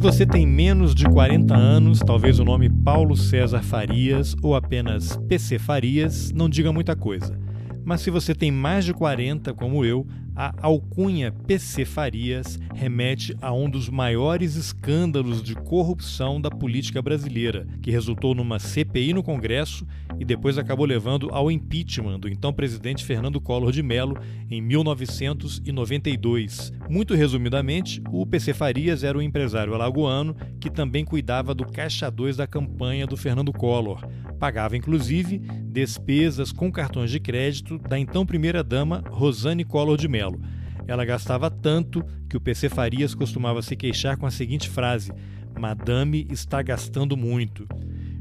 você tem menos de 40 anos, talvez o nome Paulo César Farias ou apenas PC Farias não diga muita coisa. Mas se você tem mais de 40, como eu, a alcunha PC Farias remete a um dos maiores escândalos de corrupção da política brasileira, que resultou numa CPI no Congresso e depois acabou levando ao impeachment do então presidente Fernando Collor de Mello em 1992. Muito resumidamente, o PC Farias era um empresário alagoano que também cuidava do caixa 2 da campanha do Fernando Collor. Pagava inclusive despesas com cartões de crédito da então primeira-dama Rosane Collor de Mello. Ela gastava tanto que o PC Farias costumava se queixar com a seguinte frase: Madame está gastando muito.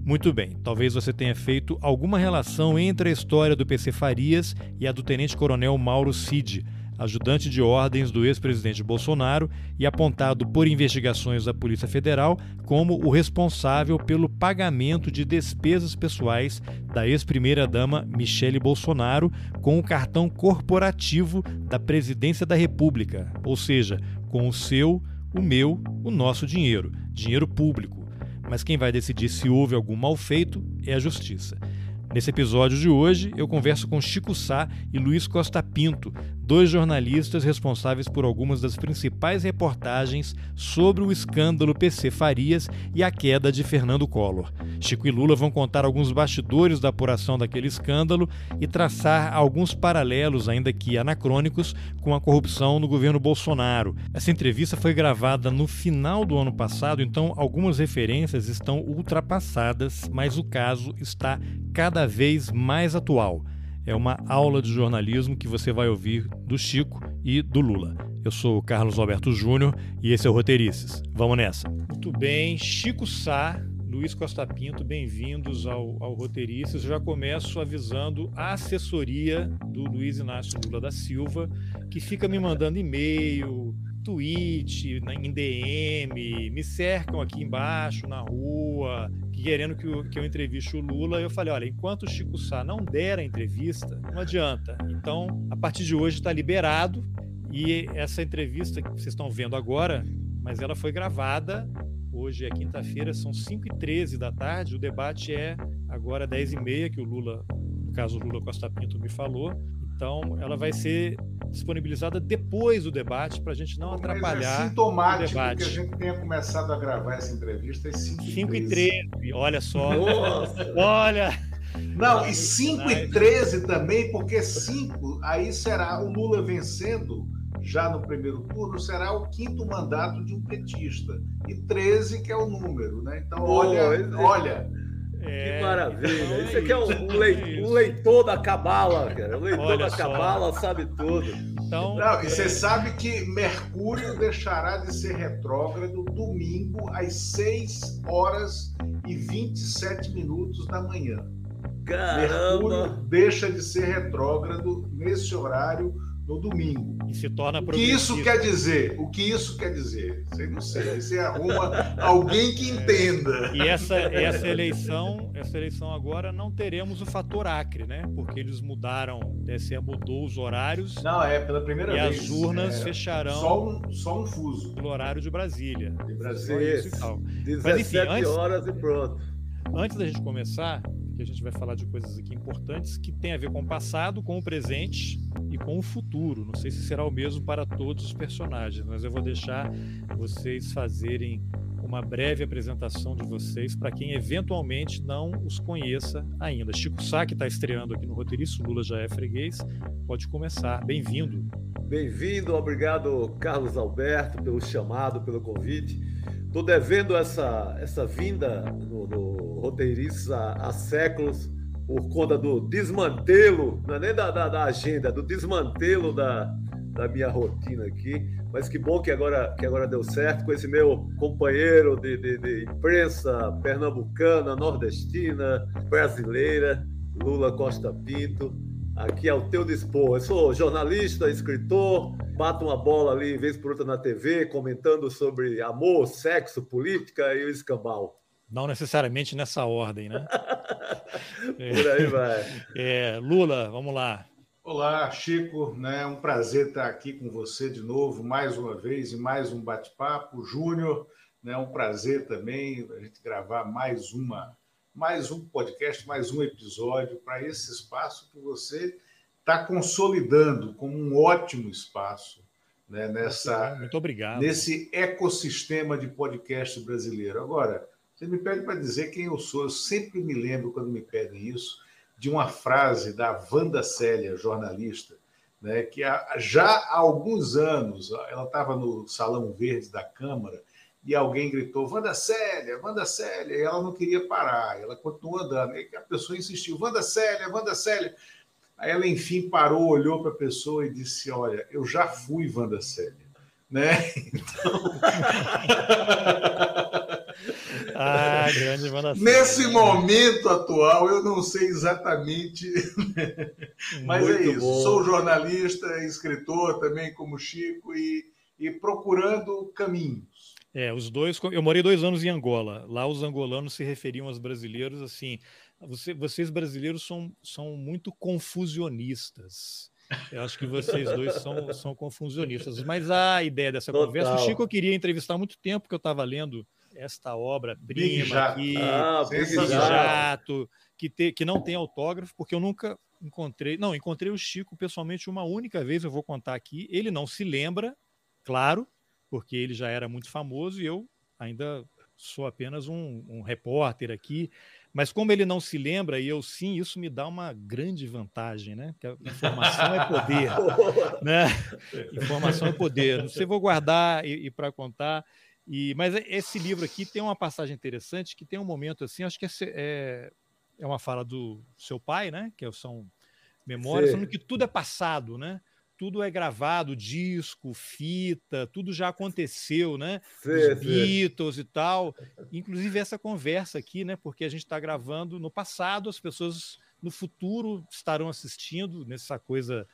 Muito bem, talvez você tenha feito alguma relação entre a história do PC Farias e a do tenente-coronel Mauro Cid ajudante de ordens do ex-presidente Bolsonaro e apontado por investigações da Polícia Federal como o responsável pelo pagamento de despesas pessoais da ex-primeira-dama Michele Bolsonaro com o cartão corporativo da Presidência da República, ou seja, com o seu, o meu, o nosso dinheiro, dinheiro público. Mas quem vai decidir se houve algum mal feito é a Justiça. Nesse episódio de hoje, eu converso com Chico Sá e Luiz Costa Pinto, dois jornalistas responsáveis por algumas das principais reportagens sobre o escândalo PC Farias e a queda de Fernando Collor. Chico e Lula vão contar alguns bastidores da apuração daquele escândalo e traçar alguns paralelos, ainda que anacrônicos, com a corrupção no governo Bolsonaro. Essa entrevista foi gravada no final do ano passado, então algumas referências estão ultrapassadas, mas o caso está cada vez mais atual. É uma aula de jornalismo que você vai ouvir do Chico e do Lula. Eu sou o Carlos Alberto Júnior e esse é o Roteirices. Vamos nessa. Muito bem, Chico Sá, Luiz Costa Pinto, bem-vindos ao, ao Roteirices. Eu já começo avisando a assessoria do Luiz Inácio Lula da Silva, que fica me mandando e-mail, tweet, em DM, me cercam aqui embaixo, na rua, querendo que eu, que eu entreviste o Lula. Eu falei: olha, enquanto o Chico Sá não der a entrevista, não adianta. Então, a partir de hoje está liberado. E essa entrevista que vocês estão vendo agora, mas ela foi gravada. Hoje é quinta-feira, são 5h13 da tarde. O debate é agora 10h30, que o Lula, no caso o Lula Costa Pinto, me falou. Então, ela vai ser disponibilizada depois do debate para a gente não atrapalhar é sintomático o debate. que a gente tenha começado a gravar essa entrevista às 5 e 13. Olha só. Nossa. Olha. Não, e 5 e 13 também, porque 5 aí será o Lula vencendo já no primeiro turno, será o quinto mandato de um petista. E 13 que é o número, né? Então, olha, olha, é, que maravilha. Isso aqui é um, um, leitor, um leitor da cabala, cara. O leitor Olha da cabala sabe tudo. Então, Não, e você é... sabe que Mercúrio deixará de ser retrógrado domingo às 6 horas e 27 minutos da manhã. Caramba! Mercúrio deixa de ser retrógrado nesse horário no domingo. E se torna O que isso quer dizer? O que isso quer dizer? Sei não sei. Você arruma alguém que entenda. E essa, essa eleição, essa eleição agora não teremos o fator Acre, né? Porque eles mudaram, o TSE mudou os horários. Não, é pela primeira e vez. E as urnas é, fecharão só um, só um fuso. Pelo horário de Brasília. De Brasília. Isso, e tal. 17 Mas, enfim, antes, horas e pronto. Antes da gente começar, a gente vai falar de coisas aqui importantes que tem a ver com o passado, com o presente e com o futuro. Não sei se será o mesmo para todos os personagens, mas eu vou deixar vocês fazerem uma breve apresentação de vocês para quem eventualmente não os conheça ainda. Chico Sá, que está estreando aqui no Roteirista, Lula já é freguês, pode começar. Bem-vindo. Bem-vindo, obrigado, Carlos Alberto, pelo chamado, pelo convite. Estou devendo essa, essa vinda no, no Roteirices há, há, séculos por conta do desmantelo, não é nem da, da, da, agenda, do desmantelo da, da minha rotina aqui. Mas que bom que agora, que agora deu certo com esse meu companheiro de, de, de imprensa pernambucana, nordestina, brasileira, Lula Costa Pinto aqui ao teu dispor. Eu sou jornalista, escritor, bato uma bola ali, vez por outra na TV, comentando sobre amor, sexo, política e o escambau. Não necessariamente nessa ordem, né? por aí vai. É, Lula, vamos lá. Olá, Chico, né? É um prazer estar aqui com você de novo, mais uma vez, em mais um bate-papo. Júnior, É um prazer também a gente gravar mais uma, mais um podcast, mais um episódio para esse espaço que você está consolidando como um ótimo espaço né, nessa, Muito obrigado. nesse ecossistema de podcast brasileiro. Agora, você me pede para dizer quem eu sou. Eu sempre me lembro, quando me pedem isso, de uma frase da Wanda Célia, jornalista, né, que já há alguns anos ela estava no Salão Verde da Câmara e alguém gritou: Wanda Célia, Wanda Célia, e ela não queria parar, ela continuou andando. E a pessoa insistiu: Wanda Célia, Wanda Célia. Aí ela, enfim, parou, olhou para a pessoa e disse: Olha, eu já fui Wanda Célia. Né? Então... ah, grande Célia. Nesse momento atual, eu não sei exatamente. Mas é Muito é isso. Bom. Sou jornalista, escritor também, como Chico, e, e procurando caminhos. É, os dois. Eu morei dois anos em Angola. Lá os angolanos se referiam aos brasileiros assim: você, vocês brasileiros são, são muito confusionistas. Eu acho que vocês dois são, são confusionistas. Mas a ideia dessa Total. conversa, o Chico eu queria entrevistar há muito tempo que eu estava lendo esta obra-prima aqui, ah, Jato, que, te, que não tem autógrafo, porque eu nunca encontrei. Não, encontrei o Chico pessoalmente uma única vez, eu vou contar aqui. Ele não se lembra, claro, porque ele já era muito famoso e eu ainda sou apenas um, um repórter aqui. Mas como ele não se lembra, e eu sim, isso me dá uma grande vantagem, né? Que a informação é poder. né? Informação é poder. Não sei, vou guardar e, e para contar. E, mas esse livro aqui tem uma passagem interessante que tem um momento assim, acho que é, é, é uma fala do seu pai, né? Que são memórias, falando que tudo é passado, né? Tudo é gravado, disco, fita, tudo já aconteceu, né? Sim, Os Beatles sim. e tal. Inclusive essa conversa aqui, né? Porque a gente está gravando no passado, as pessoas no futuro estarão assistindo nessa coisa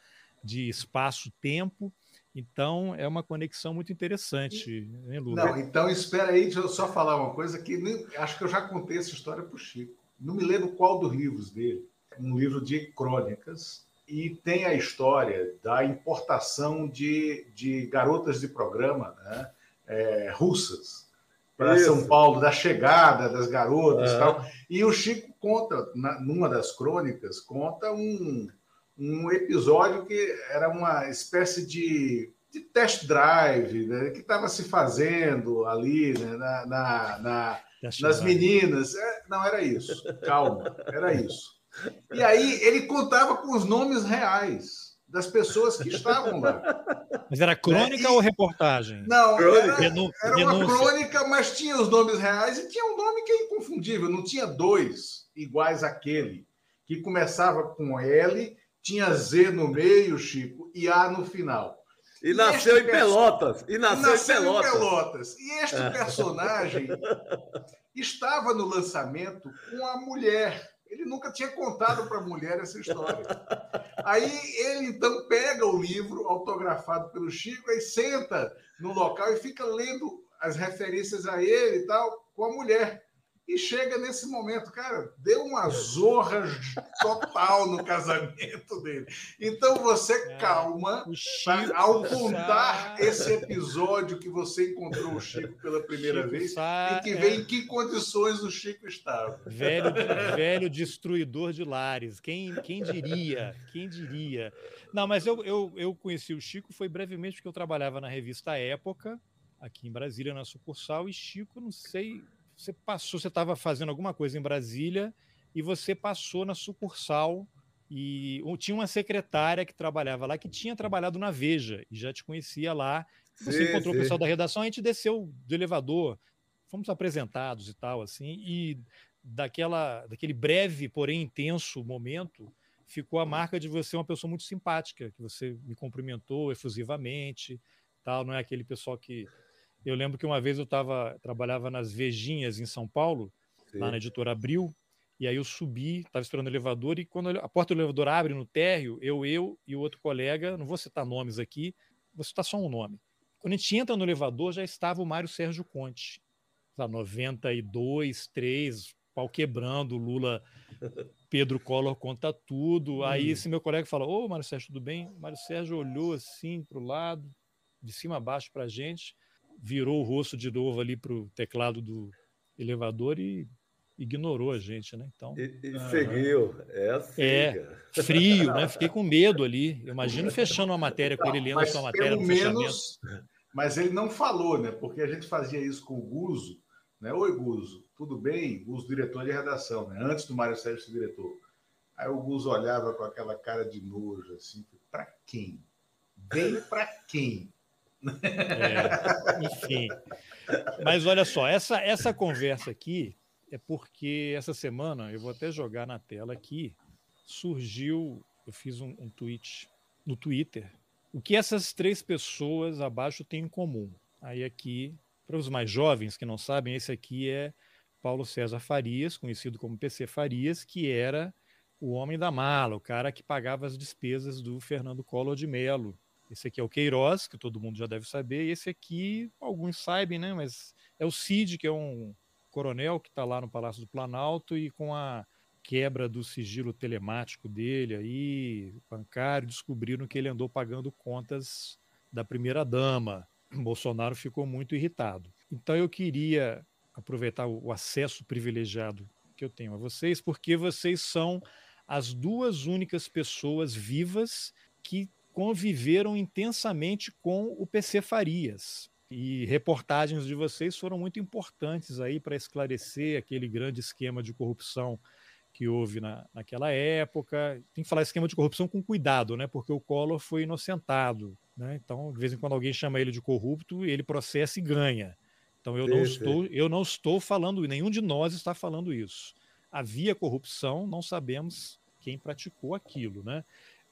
de espaço-tempo. Então é uma conexão muito interessante, né, Lu? Não, então espera aí, deixa eu só falar uma coisa que nem, acho que eu já contei essa história para o Chico. Não me lembro qual dos livros dele. Um livro de crônicas e tem a história da importação de, de garotas de programa né, é, russas para São Paulo, da chegada das garotas é. e tal. E o Chico conta, na, numa das crônicas, conta um, um episódio que era uma espécie de, de test drive né, que estava se fazendo ali né, na, na, na nas meninas. É, não, era isso. Calma, era isso. E aí ele contava com os nomes reais das pessoas que estavam lá. Mas era crônica né? e... ou reportagem? Não, era, era uma crônica, mas tinha os nomes reais e tinha um nome que é inconfundível. Não tinha dois iguais àquele, que começava com L, tinha Z no meio, Chico, e A no final. E, e nasceu em Pelotas. E nasceu, nasceu em, Pelotas. em Pelotas. E este personagem estava no lançamento com a mulher ele nunca tinha contado para a mulher essa história. Aí ele então pega o livro autografado pelo Chico e senta no local e fica lendo as referências a ele e tal com a mulher. E chega nesse momento, cara, deu uma zorra total no casamento dele. Então você é, calma tá? ao contar esse episódio que você encontrou o Chico pela primeira Chico vez Sá, e que vê é... em que condições o Chico estava. Velho, velho destruidor de lares. Quem, quem diria? Quem diria? Não, mas eu, eu, eu conheci o Chico foi brevemente porque eu trabalhava na revista Época, aqui em Brasília, na sucursal, e Chico, não sei você passou, você estava fazendo alguma coisa em Brasília e você passou na sucursal e tinha uma secretária que trabalhava lá que tinha trabalhado na Veja e já te conhecia lá. Você sim, encontrou sim. o pessoal da redação, a gente desceu do elevador, fomos apresentados e tal assim, e daquela daquele breve, porém intenso momento, ficou a marca de você uma pessoa muito simpática, que você me cumprimentou efusivamente, tal, não é aquele pessoal que eu lembro que uma vez eu tava, trabalhava nas Vejinhas em São Paulo, Sim. lá na editora Abril, e aí eu subi, estava esperando o elevador, e quando a porta do elevador abre no térreo, eu, eu e o outro colega, não vou citar nomes aqui, vou citar só um nome. Quando a gente entra no elevador, já estava o Mário Sérgio Conte, lá, 92, 3, pau quebrando, Lula, Pedro Collor conta tudo. Aí hum. esse meu colega fala: Ô, Mário Sérgio, tudo bem? O Mário Sérgio olhou assim para o lado, de cima a baixo para a gente virou o rosto de novo ali para o teclado do elevador e ignorou a gente, né? Então. E, e seguiu. É assim. É, frio, né? Fiquei com medo ali. Imagino fechando uma matéria com ele lendo a sua matéria pelo menos, Mas ele não falou, né? Porque a gente fazia isso com o Guzo, né? Oi, Guzo, tudo bem? Guzo, diretor de redação, né? Antes do Mário Sérgio ser diretor. Aí o Guzo olhava com aquela cara de nojo, assim, para quem? Bem para quem? É, enfim. Mas olha só, essa, essa conversa aqui é porque essa semana, eu vou até jogar na tela aqui, surgiu, eu fiz um, um tweet no Twitter, o que essas três pessoas abaixo têm em comum. Aí aqui, para os mais jovens que não sabem, esse aqui é Paulo César Farias, conhecido como PC Farias, que era o homem da mala, o cara que pagava as despesas do Fernando Collor de Mello. Esse aqui é o Queiroz, que todo mundo já deve saber, e esse aqui, alguns sabem, né? Mas é o Cid, que é um coronel que está lá no Palácio do Planalto e com a quebra do sigilo telemático dele aí, bancário, descobriram que ele andou pagando contas da primeira dama. Bolsonaro ficou muito irritado. Então eu queria aproveitar o acesso privilegiado que eu tenho a vocês, porque vocês são as duas únicas pessoas vivas que conviveram intensamente com o PC Farias. E reportagens de vocês foram muito importantes aí para esclarecer aquele grande esquema de corrupção que houve na, naquela época. Tem que falar esquema de corrupção com cuidado, né? Porque o Collor foi inocentado. Né? Então, de vez em quando alguém chama ele de corrupto, ele processa e ganha. Então eu sim, não estou, eu não estou falando, nenhum de nós está falando isso. Havia corrupção, não sabemos quem praticou aquilo, né?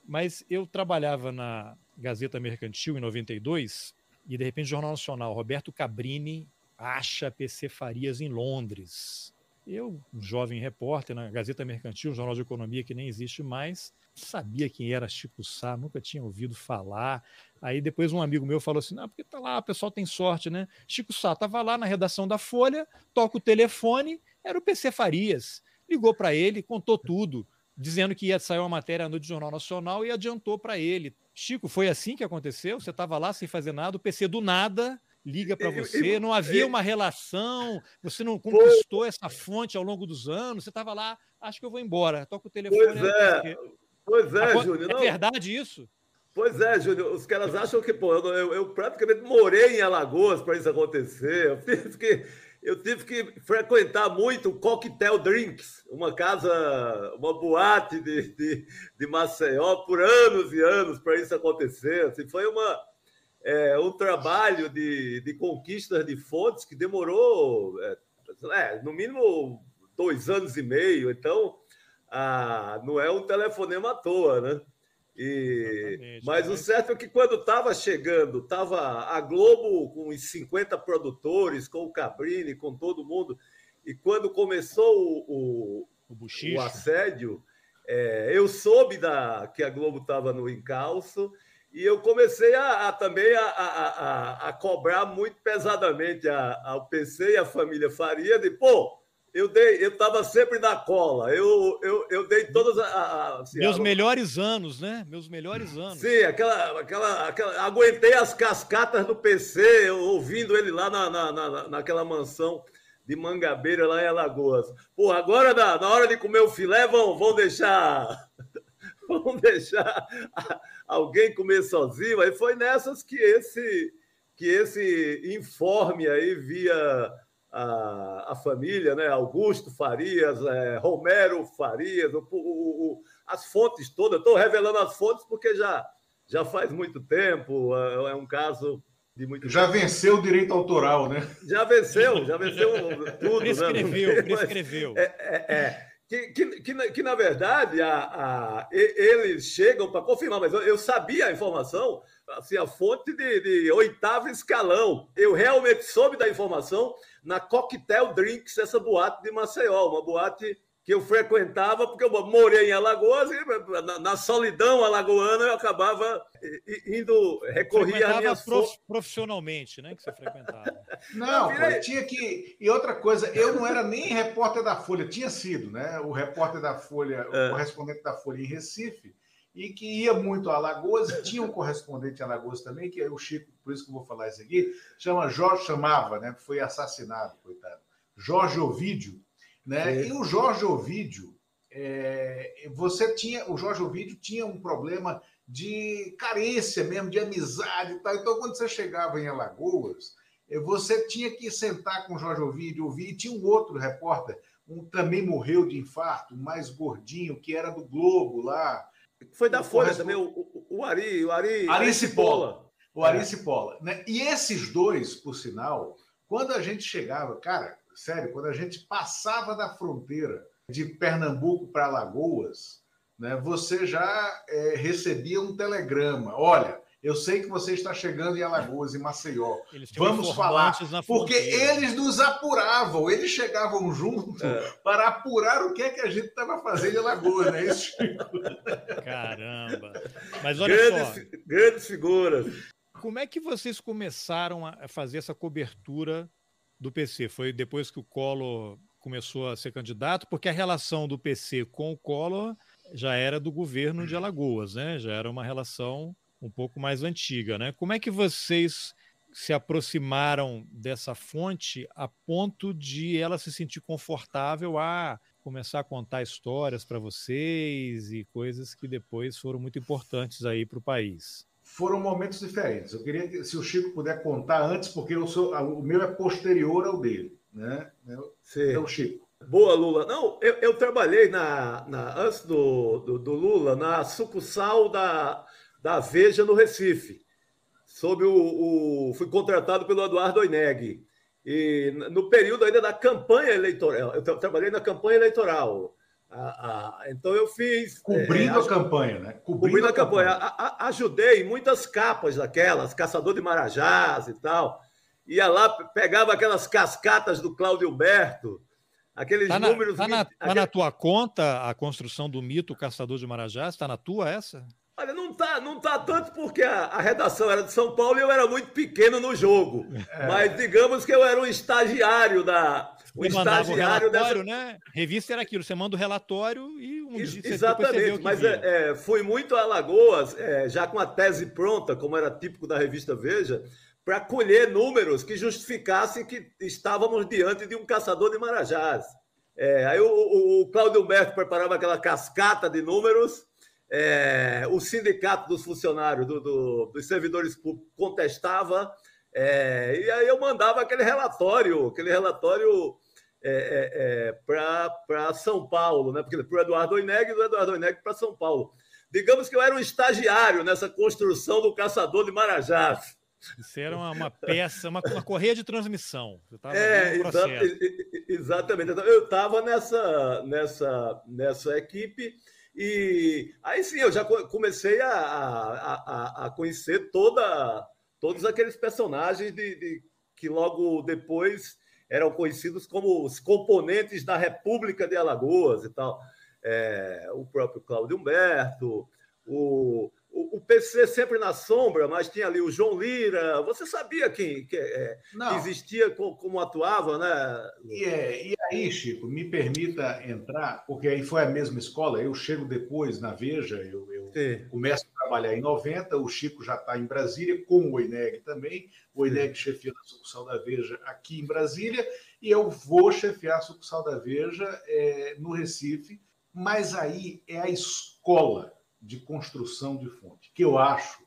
Mas eu trabalhava na Gazeta Mercantil em 92 e de repente o Jornal Nacional, Roberto Cabrini acha PC Farias em Londres. Eu, um jovem repórter na Gazeta Mercantil, um jornal de economia que nem existe mais, sabia quem era Chico Sá, nunca tinha ouvido falar. Aí depois um amigo meu falou assim: "Não, porque tá lá, o pessoal tem sorte, né? Chico Sá estava lá na redação da Folha, toca o telefone, era o PC Farias. Ligou para ele, contou tudo, dizendo que ia sair uma matéria no Jornal Nacional e adiantou para ele. Chico, foi assim que aconteceu? Você estava lá sem fazer nada, o PC do nada liga para você, não havia uma relação, você não conquistou essa fonte ao longo dos anos, você estava lá, acho que eu vou embora, toca o telefone. Pois é, pois é, Júnior. É verdade isso? Pois é, Júnior, os caras acham que, pô, eu, eu, eu praticamente morei em Alagoas para isso acontecer, eu tive que, eu tive que frequentar muito o Cocktail Drinks, uma casa, uma boate de, de, de Maceió por anos e anos para isso acontecer, assim, foi uma é, um trabalho de, de de fontes que demorou, é, é, no mínimo, dois anos e meio. Então, ah, não é um telefonema à toa, né? E, mas o certo é que quando estava chegando, estava a Globo com os 50 produtores, com o Cabrini, com todo mundo, e quando começou o, o, o, o assédio, é, eu soube da, que a Globo estava no encalço e eu comecei a, a também a, a, a, cobrar muito pesadamente ao PC e a família Faria de, pô, eu dei, eu estava sempre na cola, eu, eu, eu dei todas as. Assim, Meus melhores anos, né? Meus melhores anos. Sim, aquela, aquela, aquela. Aguentei as cascatas do PC, ouvindo ele lá na, na, na, naquela mansão de Mangabeira, lá em Alagoas. Pô, agora na, na hora de comer o filé, vão, vão deixar. vão deixar alguém comer sozinho. Aí foi nessas que esse, que esse informe aí via a, a família, né? Augusto Farias, é, Romero Farias, o, o, o, as fontes todas. Estou revelando as fontes porque já, já faz muito tempo, é, é um caso de muito Já tempo. venceu o direito autoral, né? Já venceu, já venceu tudo. Prescreveu, né? prescreveu. É, é, é que, que, que, que, na verdade a, a, eles chegam para confirmar, mas eu, eu, sabia a informação, assim, a fonte de, de, oitavo escalão. Eu realmente soube da informação na Cocktail Drinks, essa boate de Maceió, uma boate que eu frequentava, porque eu morei em Alagoas e na, na solidão alagoana eu acabava indo, recorrer a minha... Prof, profissionalmente, né, que você frequentava. Não, virei... tinha que... E outra coisa, eu não era nem repórter da Folha, tinha sido, né, o repórter da Folha, o é. correspondente da Folha em Recife, e que ia muito a Alagoas, e tinha um correspondente em Alagoas também, que é o Chico, por isso que eu vou falar isso aqui, chama Jorge, chamava, né? Foi assassinado, coitado. Jorge Ovídio, né? É. E o Jorge Ovídio, é, você tinha, o Jorge Ovídio tinha um problema de carência mesmo, de amizade e tal. Então, quando você chegava em Alagoas, eh, você tinha que sentar com o Jorge Ovídio, ouvir, e tinha um outro repórter, um também morreu de infarto, mais gordinho, que era do Globo lá, foi da Folha também, o, o, Ari, o Ari, Ari Cipolla. O Ari é. Cipolla. Né? E esses dois, por sinal, quando a gente chegava, cara, sério, quando a gente passava da fronteira de Pernambuco para Alagoas, né, você já é, recebia um telegrama. Olha, eu sei que você está chegando em Alagoas, em Maceió. Vamos falar. Porque eles nos apuravam, eles chegavam junto é. para apurar o que é que a gente estava fazendo em Alagoas, né? Isso, Caramba! Mas olha grandes, só. Grandes figuras. Como é que vocês começaram a fazer essa cobertura do PC? Foi depois que o Collor começou a ser candidato? Porque a relação do PC com o Collor já era do governo de Alagoas, né? Já era uma relação um pouco mais antiga, né? Como é que vocês se aproximaram dessa fonte a ponto de ela se sentir confortável a começar a contar histórias para vocês e coisas que depois foram muito importantes aí para o país? Foram momentos diferentes. Eu queria que, se o Chico puder contar antes, porque eu sou, o meu é posterior ao dele, né? Sim. Então, Chico. Boa, Lula. Não, eu, eu trabalhei na, na antes do, do, do Lula na sucursal da da Veja no Recife, sob o, o fui contratado pelo Eduardo Oineg. E no período ainda da campanha eleitoral, eu trabalhei na campanha eleitoral. então eu fiz. Cobrindo é, a campanha, né? Cobrindo, cobrindo a, campanha. campanha. A, a, ajudei muitas capas daquelas, Caçador de Marajás e tal. Ia lá, pegava aquelas cascatas do Cláudio Humberto, aqueles tá na, números. Está na, tá na tua conta a construção do mito Caçador de Marajás? Está na tua essa? Olha, não tá, não tá tanto porque a, a, redação era de São Paulo e eu era muito pequeno no jogo. É. Mas digamos que eu era um estagiário da. Um estagiário o relatório, dessa... né? Revista era aquilo, você manda o relatório e um Ex dia Exatamente, mas é, é, fui muito a Alagoas, é, já com a tese pronta, como era típico da revista Veja, para colher números que justificassem que estávamos diante de um caçador de marajás. É, aí o, o, o Cláudio Humberto preparava aquela cascata de números é, o sindicato dos funcionários, do, do, dos servidores públicos, contestava, é, e aí eu mandava aquele relatório, aquele relatório é, é, é para São Paulo, né? Porque para o Eduardo Oineg e do Eduardo Oineg para São Paulo. Digamos que eu era um estagiário nessa construção do caçador de Marajás. Isso era uma, uma peça, uma, uma, correia de transmissão. é, exa exatamente. Eu estava nessa, nessa, nessa equipe e aí sim, eu já comecei a, a, a conhecer toda, todos aqueles personagens de, de, que logo depois eram conhecidos como os componentes da República de Alagoas e tal. É, o próprio Cláudio Humberto, o, o, PC sempre na sombra, mas tinha ali o João Lira. Você sabia quem que, é, que existia, como, como, atuava, né? E, é, e aí, Chico, me permita entrar, porque aí foi a mesma escola. Eu chego depois na Veja, eu, eu começo a trabalhar em 90, o Chico já está em Brasília, com o Oineg também. O Oineg chefia a sucursal da Veja aqui em Brasília, e eu vou chefiar a sucursal da Veja é, no Recife, mas aí é a escola de construção de fonte, que eu acho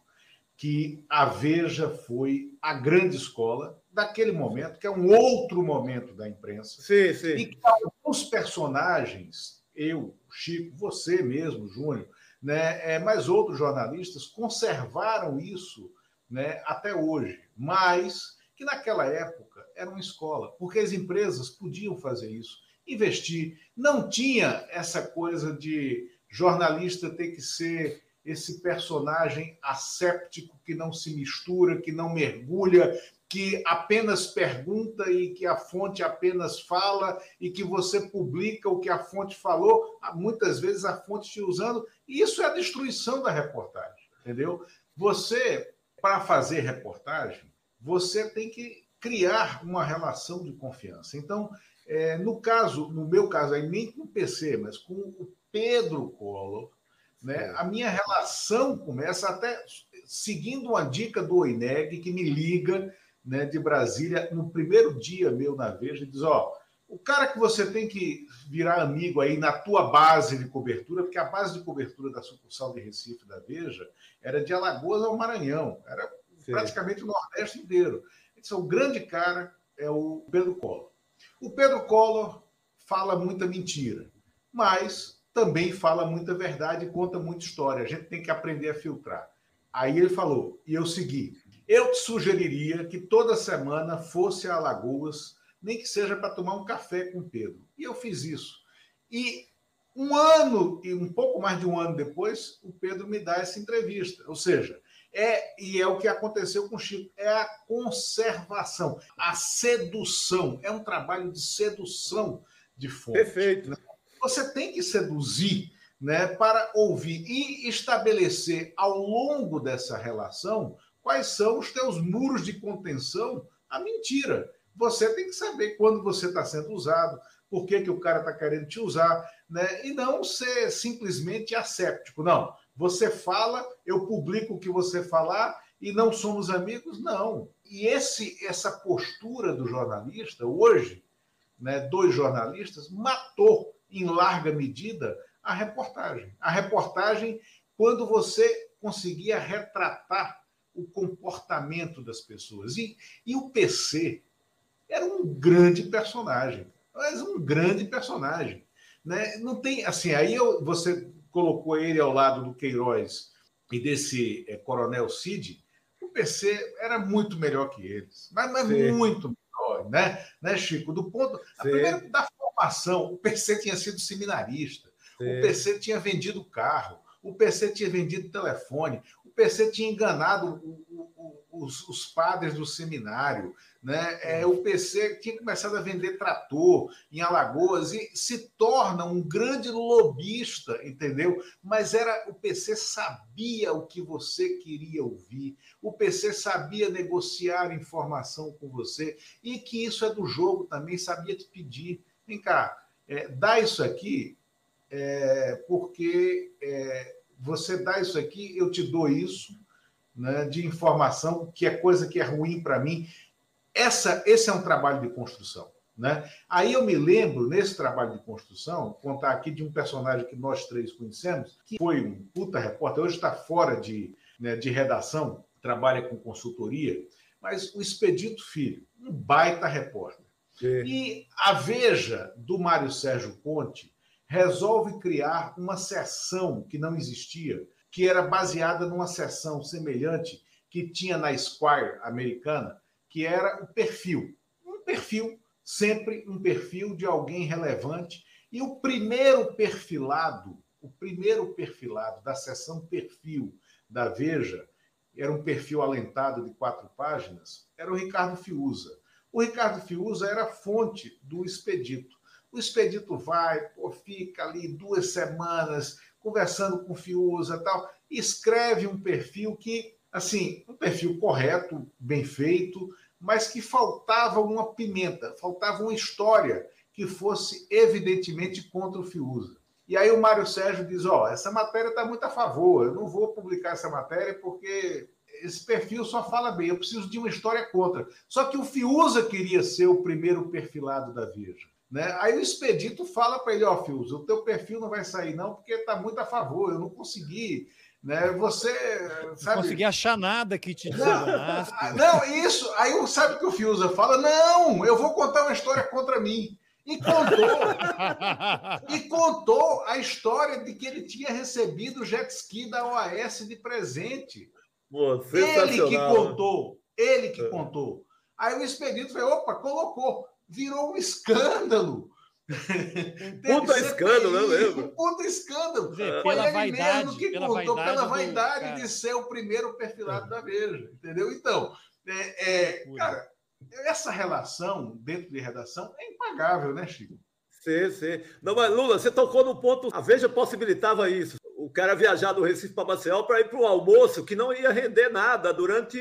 que a Veja foi a grande escola daquele momento, que é um outro momento da imprensa, sim, sim. e que alguns personagens, eu, Chico, você mesmo, Júnior, né, é, mas outros jornalistas conservaram isso né, até hoje, mas que naquela época era uma escola, porque as empresas podiam fazer isso, investir, não tinha essa coisa de jornalista tem que ser esse personagem asséptico que não se mistura, que não mergulha, que apenas pergunta e que a fonte apenas fala e que você publica o que a fonte falou, muitas vezes a fonte te usando, e isso é a destruição da reportagem, entendeu? Você, para fazer reportagem, você tem que criar uma relação de confiança. Então, é, no caso, no meu caso, aí nem com o PC, mas com o Pedro Collor, Né? A minha relação começa até seguindo uma dica do Oineg, que me liga né, de Brasília no primeiro dia meu na Veja, e diz: Ó, o cara que você tem que virar amigo aí na tua base de cobertura, porque a base de cobertura da sucursal de Recife da Veja era de Alagoas ao Maranhão, era Sim. praticamente o Nordeste inteiro. Então, o grande cara é o Pedro Collor. O Pedro Collor fala muita mentira, mas também fala muita verdade e conta muita história. A gente tem que aprender a filtrar. Aí ele falou, e eu segui. Eu sugeriria que toda semana fosse a Alagoas, nem que seja para tomar um café com Pedro. E eu fiz isso. E um ano, e um pouco mais de um ano depois, o Pedro me dá essa entrevista. Ou seja, é, e é o que aconteceu com o Chico, é a conservação, a sedução. É um trabalho de sedução de fonte. Perfeito. Né? Você tem que seduzir né, para ouvir e estabelecer ao longo dessa relação quais são os teus muros de contenção a mentira. Você tem que saber quando você está sendo usado, por que, que o cara está querendo te usar, né? E não ser simplesmente asséptico. Não, você fala, eu publico o que você falar e não somos amigos? Não. E esse, essa postura do jornalista, hoje, né, dois jornalistas, matou em larga medida a reportagem. A reportagem, quando você conseguia retratar o comportamento das pessoas. E, e o PC era um grande personagem, mas um grande personagem. Né? Não tem assim, aí eu, você colocou ele ao lado do Queiroz e desse é, Coronel Cid, o PC era muito melhor que eles, mas, mas muito melhor, né? né, Chico? Do ponto, primeiro da formação, o PC tinha sido seminarista, Sim. o PC tinha vendido carro, o PC tinha vendido telefone, o PC tinha enganado o, o, os, os, padres do seminário, né? É, o PC tinha começado a vender trator em Alagoas e se torna um grande lobista, entendeu? Mas era o PC sabia o que você queria ouvir, o PC sabia negociar informação com você e que isso é do jogo também, sabia te pedir. Vem cá, é, dá isso aqui, é, porque é, você dá isso aqui, eu te dou isso, né, de informação, que é coisa que é ruim para mim. Essa, esse é um trabalho de construção. Né? Aí eu me lembro, nesse trabalho de construção, contar aqui de um personagem que nós três conhecemos, que foi um puta repórter, hoje está fora de, né, de redação, trabalha com consultoria, mas o Expedito Filho, um baita repórter. E a Veja, do Mário Sérgio Conte, resolve criar uma seção que não existia, que era baseada numa seção semelhante que tinha na Esquire americana, que era o perfil. Um perfil, sempre um perfil de alguém relevante. E o primeiro perfilado, o primeiro perfilado da seção perfil da Veja, era um perfil alentado de quatro páginas, era o Ricardo Fiuza. O Ricardo Fiuza era fonte do Expedito. O expedito vai, pô, fica ali duas semanas conversando com o Fiuza tal, escreve um perfil que, assim, um perfil correto, bem feito, mas que faltava uma pimenta, faltava uma história que fosse evidentemente contra o Fiuza. E aí o Mário Sérgio diz: Ó, oh, essa matéria está muito a favor, eu não vou publicar essa matéria porque esse perfil só fala bem, eu preciso de uma história contra. Só que o Fiuza queria ser o primeiro perfilado da Veja. Né? Aí o expedito fala para ele, ó, oh, Fios, o teu perfil não vai sair não, porque está muito a favor, eu não consegui. Né? Você sabe... Não consegui achar nada que te desabonasse. Não, isso. Aí sabe o que o Fiuza fala? Não, eu vou contar uma história contra mim. E contou. e contou a história de que ele tinha recebido o jet ski da OAS de presente. Pô, ele que contou. Ele que é. contou. Aí o expedito falou: opa, colocou virou um escândalo. Puta escândalo, não é mesmo? Um puta escândalo. Dizer, Foi ele vaidade, mesmo que pela contou, vaidade pela vaidade do... de ser o primeiro perfilado da Veja, entendeu? Então, é, é, cara, essa relação dentro de redação é impagável, né, Chico? Sim, sim. Não, mas Lula, você tocou no ponto. A Veja possibilitava isso. O cara viajar do Recife para Maceió para ir para o almoço, que não ia render nada durante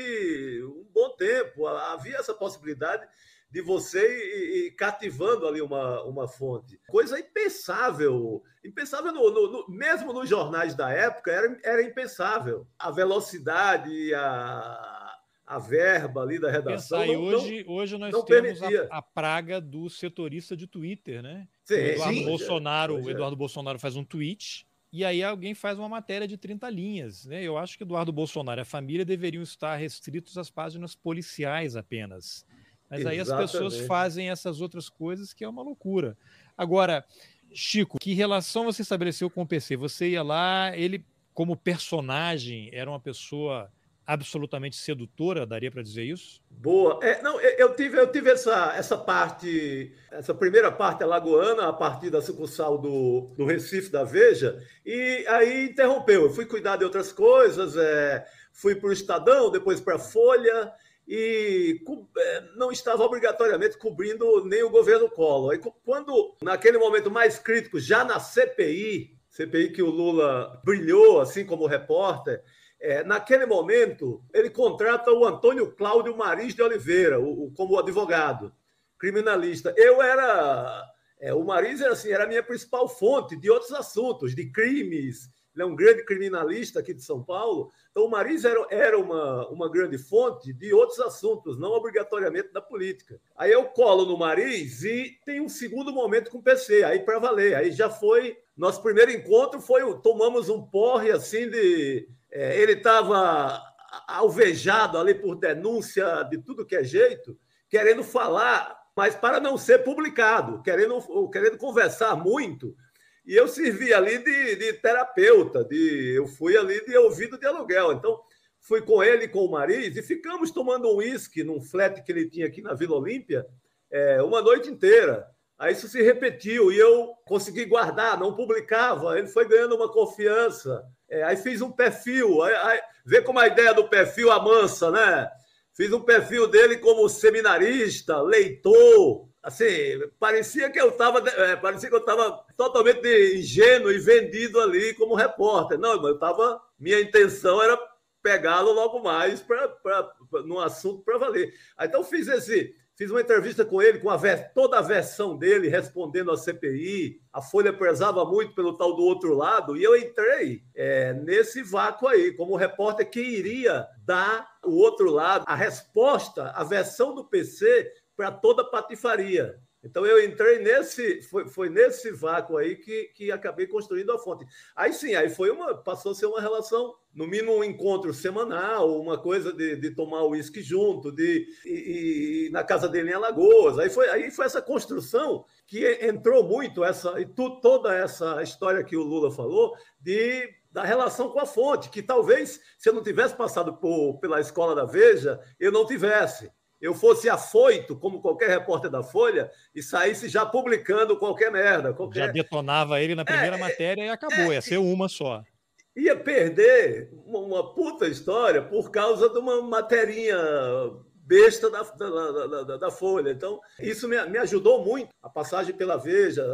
um bom tempo. Havia essa possibilidade de você e, cativando ali uma, uma fonte. Coisa impensável. Impensável, no, no, no, mesmo nos jornais da época, era, era impensável. A velocidade, a, a verba ali da redação. Pensar, não, hoje, não, hoje nós temos a, a, praga do setorista de Twitter, né? Sim, o Eduardo sim, Bolsonaro, é. Eduardo Bolsonaro faz um tweet e aí alguém faz uma matéria de 30 linhas. Né? Eu acho que Eduardo Bolsonaro e a família deveriam estar restritos às páginas policiais apenas. Mas Exatamente. aí as pessoas fazem essas outras coisas que é uma loucura. Agora, Chico, que relação você estabeleceu com o PC? Você ia lá, ele, como personagem, era uma pessoa absolutamente sedutora, daria para dizer isso? Boa. É, não, eu tive, eu tive essa, essa parte, essa primeira parte alagoana, a partir da sucursal do, do Recife da Veja, e aí interrompeu. Eu fui cuidar de outras coisas, é, fui para o Estadão, depois para a Folha, e é, não estava obrigatoriamente cobrindo nem o governo Collor. Aí, quando, naquele momento mais crítico, já na CPI, CPI que o Lula brilhou assim como repórter, é, naquele momento ele contrata o Antônio Cláudio Maris de Oliveira o, o, como advogado criminalista. Eu era é, o Maris era assim, era a minha principal fonte de outros assuntos, de crimes, ele é um grande criminalista aqui de São Paulo. Então, o Mariz era, era uma, uma grande fonte de outros assuntos, não obrigatoriamente da política. Aí eu colo no Mariz e tem um segundo momento com o PC, aí para valer. Aí já foi. Nosso primeiro encontro foi. Tomamos um porre assim de. É, ele estava alvejado ali por denúncia de tudo que é jeito, querendo falar, mas para não ser publicado, querendo, querendo conversar muito e eu servi ali de, de terapeuta, de, eu fui ali de ouvido de aluguel. Então, fui com ele com o Mariz e ficamos tomando um uísque num flat que ele tinha aqui na Vila Olímpia é, uma noite inteira. Aí isso se repetiu e eu consegui guardar, não publicava. Ele foi ganhando uma confiança. É, aí fiz um perfil, aí, aí, vê como a ideia do perfil amansa, né? Fiz um perfil dele como seminarista, leitor, assim, parecia que eu estava é, parecia que eu estava totalmente ingênuo e vendido ali como repórter. Não, eu estava, minha intenção era pegá-lo logo mais para num assunto para valer. Então fiz esse Fiz uma entrevista com ele, com a, toda a versão dele, respondendo à CPI. A Folha prezava muito pelo tal do outro lado, e eu entrei é, nesse vácuo aí, como repórter que iria dar o outro lado, a resposta, a versão do PC para toda a patifaria. Então eu entrei nesse, foi, foi nesse vácuo aí que, que acabei construindo a fonte. Aí sim, aí foi uma, passou a ser uma relação, no mínimo um encontro semanal, uma coisa de, de tomar uísque junto, de e, e, na casa dele em Alagoas. Aí foi, aí foi essa construção que entrou muito essa e tu, toda essa história que o Lula falou de da relação com a fonte, que talvez se eu não tivesse passado por, pela escola da Veja, eu não tivesse eu fosse afoito, como qualquer repórter da Folha, e saísse já publicando qualquer merda. Qualquer... Já detonava ele na primeira é, matéria e acabou, é, ia ser uma só. Ia perder uma puta história por causa de uma materinha besta da, da, da, da, Folha. Então, isso me, me ajudou muito. A passagem pela Veja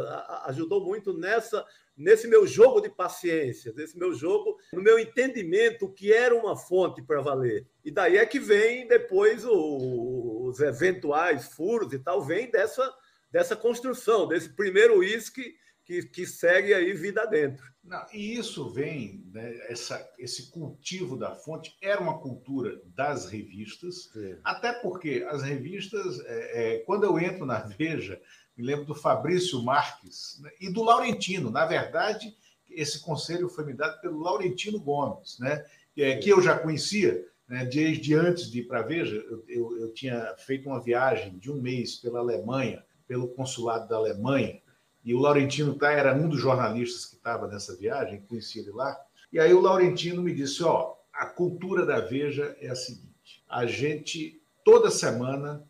ajudou muito nessa nesse meu jogo de paciência, nesse meu jogo, no meu entendimento o que era uma fonte para valer. E daí é que vem depois o, os eventuais furos e tal, vem dessa, dessa construção, desse primeiro uísque que, que segue aí vida dentro. Não, e isso vem, né, essa, esse cultivo da fonte era uma cultura das revistas, Sim. até porque as revistas, é, é, quando eu entro na Veja, me lembro do Fabrício Marques né, e do Laurentino. Na verdade, esse conselho foi me dado pelo Laurentino Gomes, né, é, que eu já conhecia né, desde antes de ir para Veja. Eu, eu, eu tinha feito uma viagem de um mês pela Alemanha, pelo consulado da Alemanha, e o Laurentino tá, era um dos jornalistas que estava nessa viagem, conheci ele lá. E aí o Laurentino me disse: ó, a cultura da Veja é a seguinte: a gente, toda semana,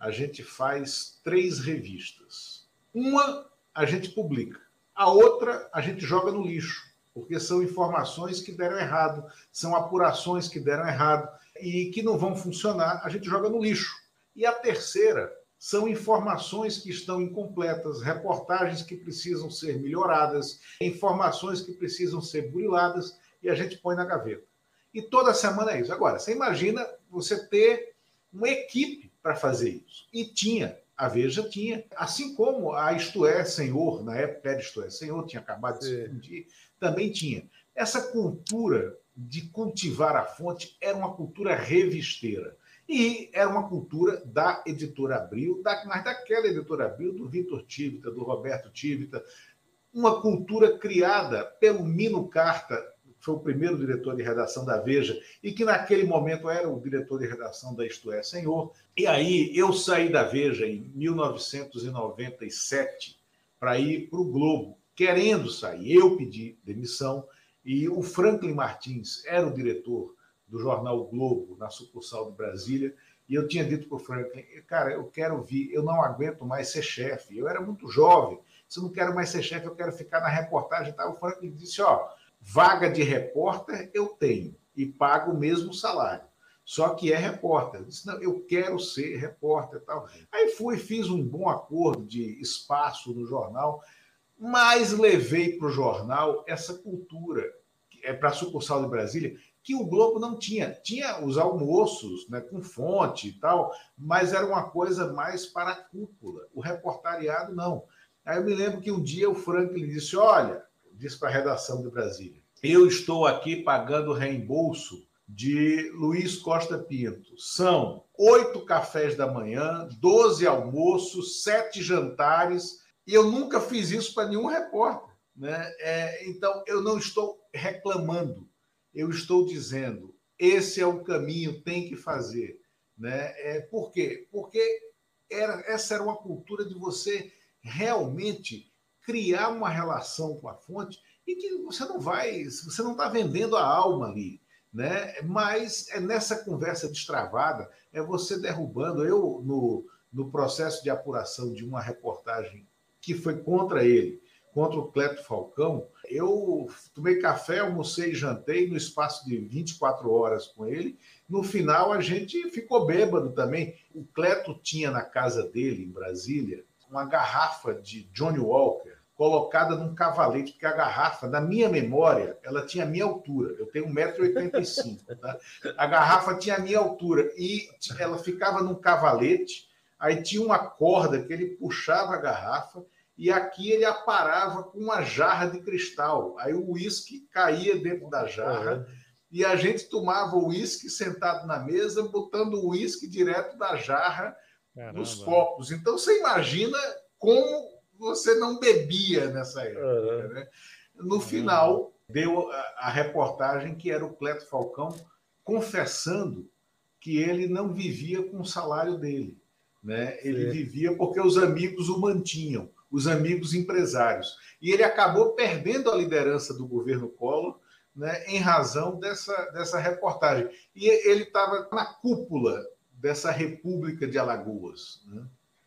a gente faz três revistas. Uma a gente publica, a outra a gente joga no lixo, porque são informações que deram errado, são apurações que deram errado e que não vão funcionar, a gente joga no lixo. E a terceira são informações que estão incompletas, reportagens que precisam ser melhoradas, informações que precisam ser buriladas e a gente põe na gaveta. E toda semana é isso. Agora, você imagina você ter uma equipe para fazer isso. E tinha, a Veja tinha, assim como a Isto É Senhor, na época era Isto É Senhor, tinha acabado de se fundir, também tinha. Essa cultura de cultivar a fonte era uma cultura revisteira. E era uma cultura da editora Abril, da, mas daquela editora Abril, do Vitor Tivita, do Roberto Tivita, uma cultura criada pelo Mino Carta, foi o primeiro diretor de redação da Veja, e que naquele momento era o diretor de redação da Isto É Senhor. E aí eu saí da Veja em 1997 para ir para o Globo, querendo sair. Eu pedi demissão e o Franklin Martins era o diretor do jornal Globo, na sucursal de Brasília, e eu tinha dito para o Franklin, cara, eu quero vir, eu não aguento mais ser chefe. Eu era muito jovem, se eu não quero mais ser chefe, eu quero ficar na reportagem. Tá? O Franklin disse, ó, vaga de repórter eu tenho e pago o mesmo salário. Só que é repórter. Eu disse, não, eu quero ser repórter. Tal. Aí fui, fiz um bom acordo de espaço no jornal, mas levei para o jornal essa cultura, é para a sucursal de Brasília, que o Globo não tinha. Tinha os almoços né, com fonte e tal, mas era uma coisa mais para a cúpula. O reportariado, não. Aí eu me lembro que um dia o Franklin disse: Olha, disse para a redação de Brasília, eu estou aqui pagando reembolso de Luiz Costa Pinto. São oito cafés da manhã, doze almoços, sete jantares, e eu nunca fiz isso para nenhum repórter. Né? É, então, eu não estou reclamando eu estou dizendo, esse é o caminho, tem que fazer. Né? É, por quê? Porque era, essa era uma cultura de você realmente criar uma relação com a fonte e que você não vai, você não está vendendo a alma ali. Né? Mas é nessa conversa destravada, é você derrubando. Eu, no, no processo de apuração de uma reportagem que foi contra ele, contra o Cleto Falcão, eu tomei café, almocei jantei no espaço de 24 horas com ele. No final, a gente ficou bêbado também. O Cleto tinha na casa dele, em Brasília, uma garrafa de Johnny Walker colocada num cavalete, porque a garrafa, na minha memória, ela tinha a minha altura. Eu tenho 1,85m. Tá? A garrafa tinha a minha altura e ela ficava num cavalete, aí tinha uma corda que ele puxava a garrafa e aqui ele aparava com uma jarra de cristal. Aí o uísque caía dentro da jarra uhum. e a gente tomava o uísque sentado na mesa, botando o uísque direto da jarra Caramba. nos copos. Então você imagina como você não bebia nessa época. Né? No final, deu a, a reportagem que era o Cleto Falcão confessando que ele não vivia com o salário dele. Né? Ele vivia porque os amigos o mantinham os amigos empresários. E ele acabou perdendo a liderança do governo Collor né, em razão dessa, dessa reportagem. E ele estava na cúpula dessa República de Alagoas. Né?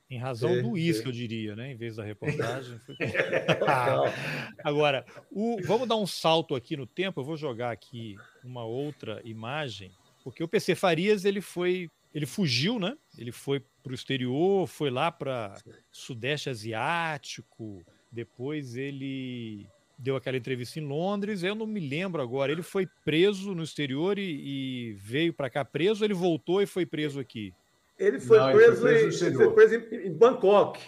Em razão é, do uísque, é. eu diria, né? Em vez da reportagem. agora, o, vamos dar um salto aqui no tempo. Eu vou jogar aqui uma outra imagem, porque o PC Farias ele foi ele fugiu, né? Ele foi para o exterior, foi lá para Sudeste Asiático, depois ele deu aquela entrevista em Londres, eu não me lembro agora. Ele foi preso no exterior e, e veio para cá preso, ele voltou e foi preso aqui. Ele foi, não, preso, ele foi preso, em, foi preso em, em Bangkok.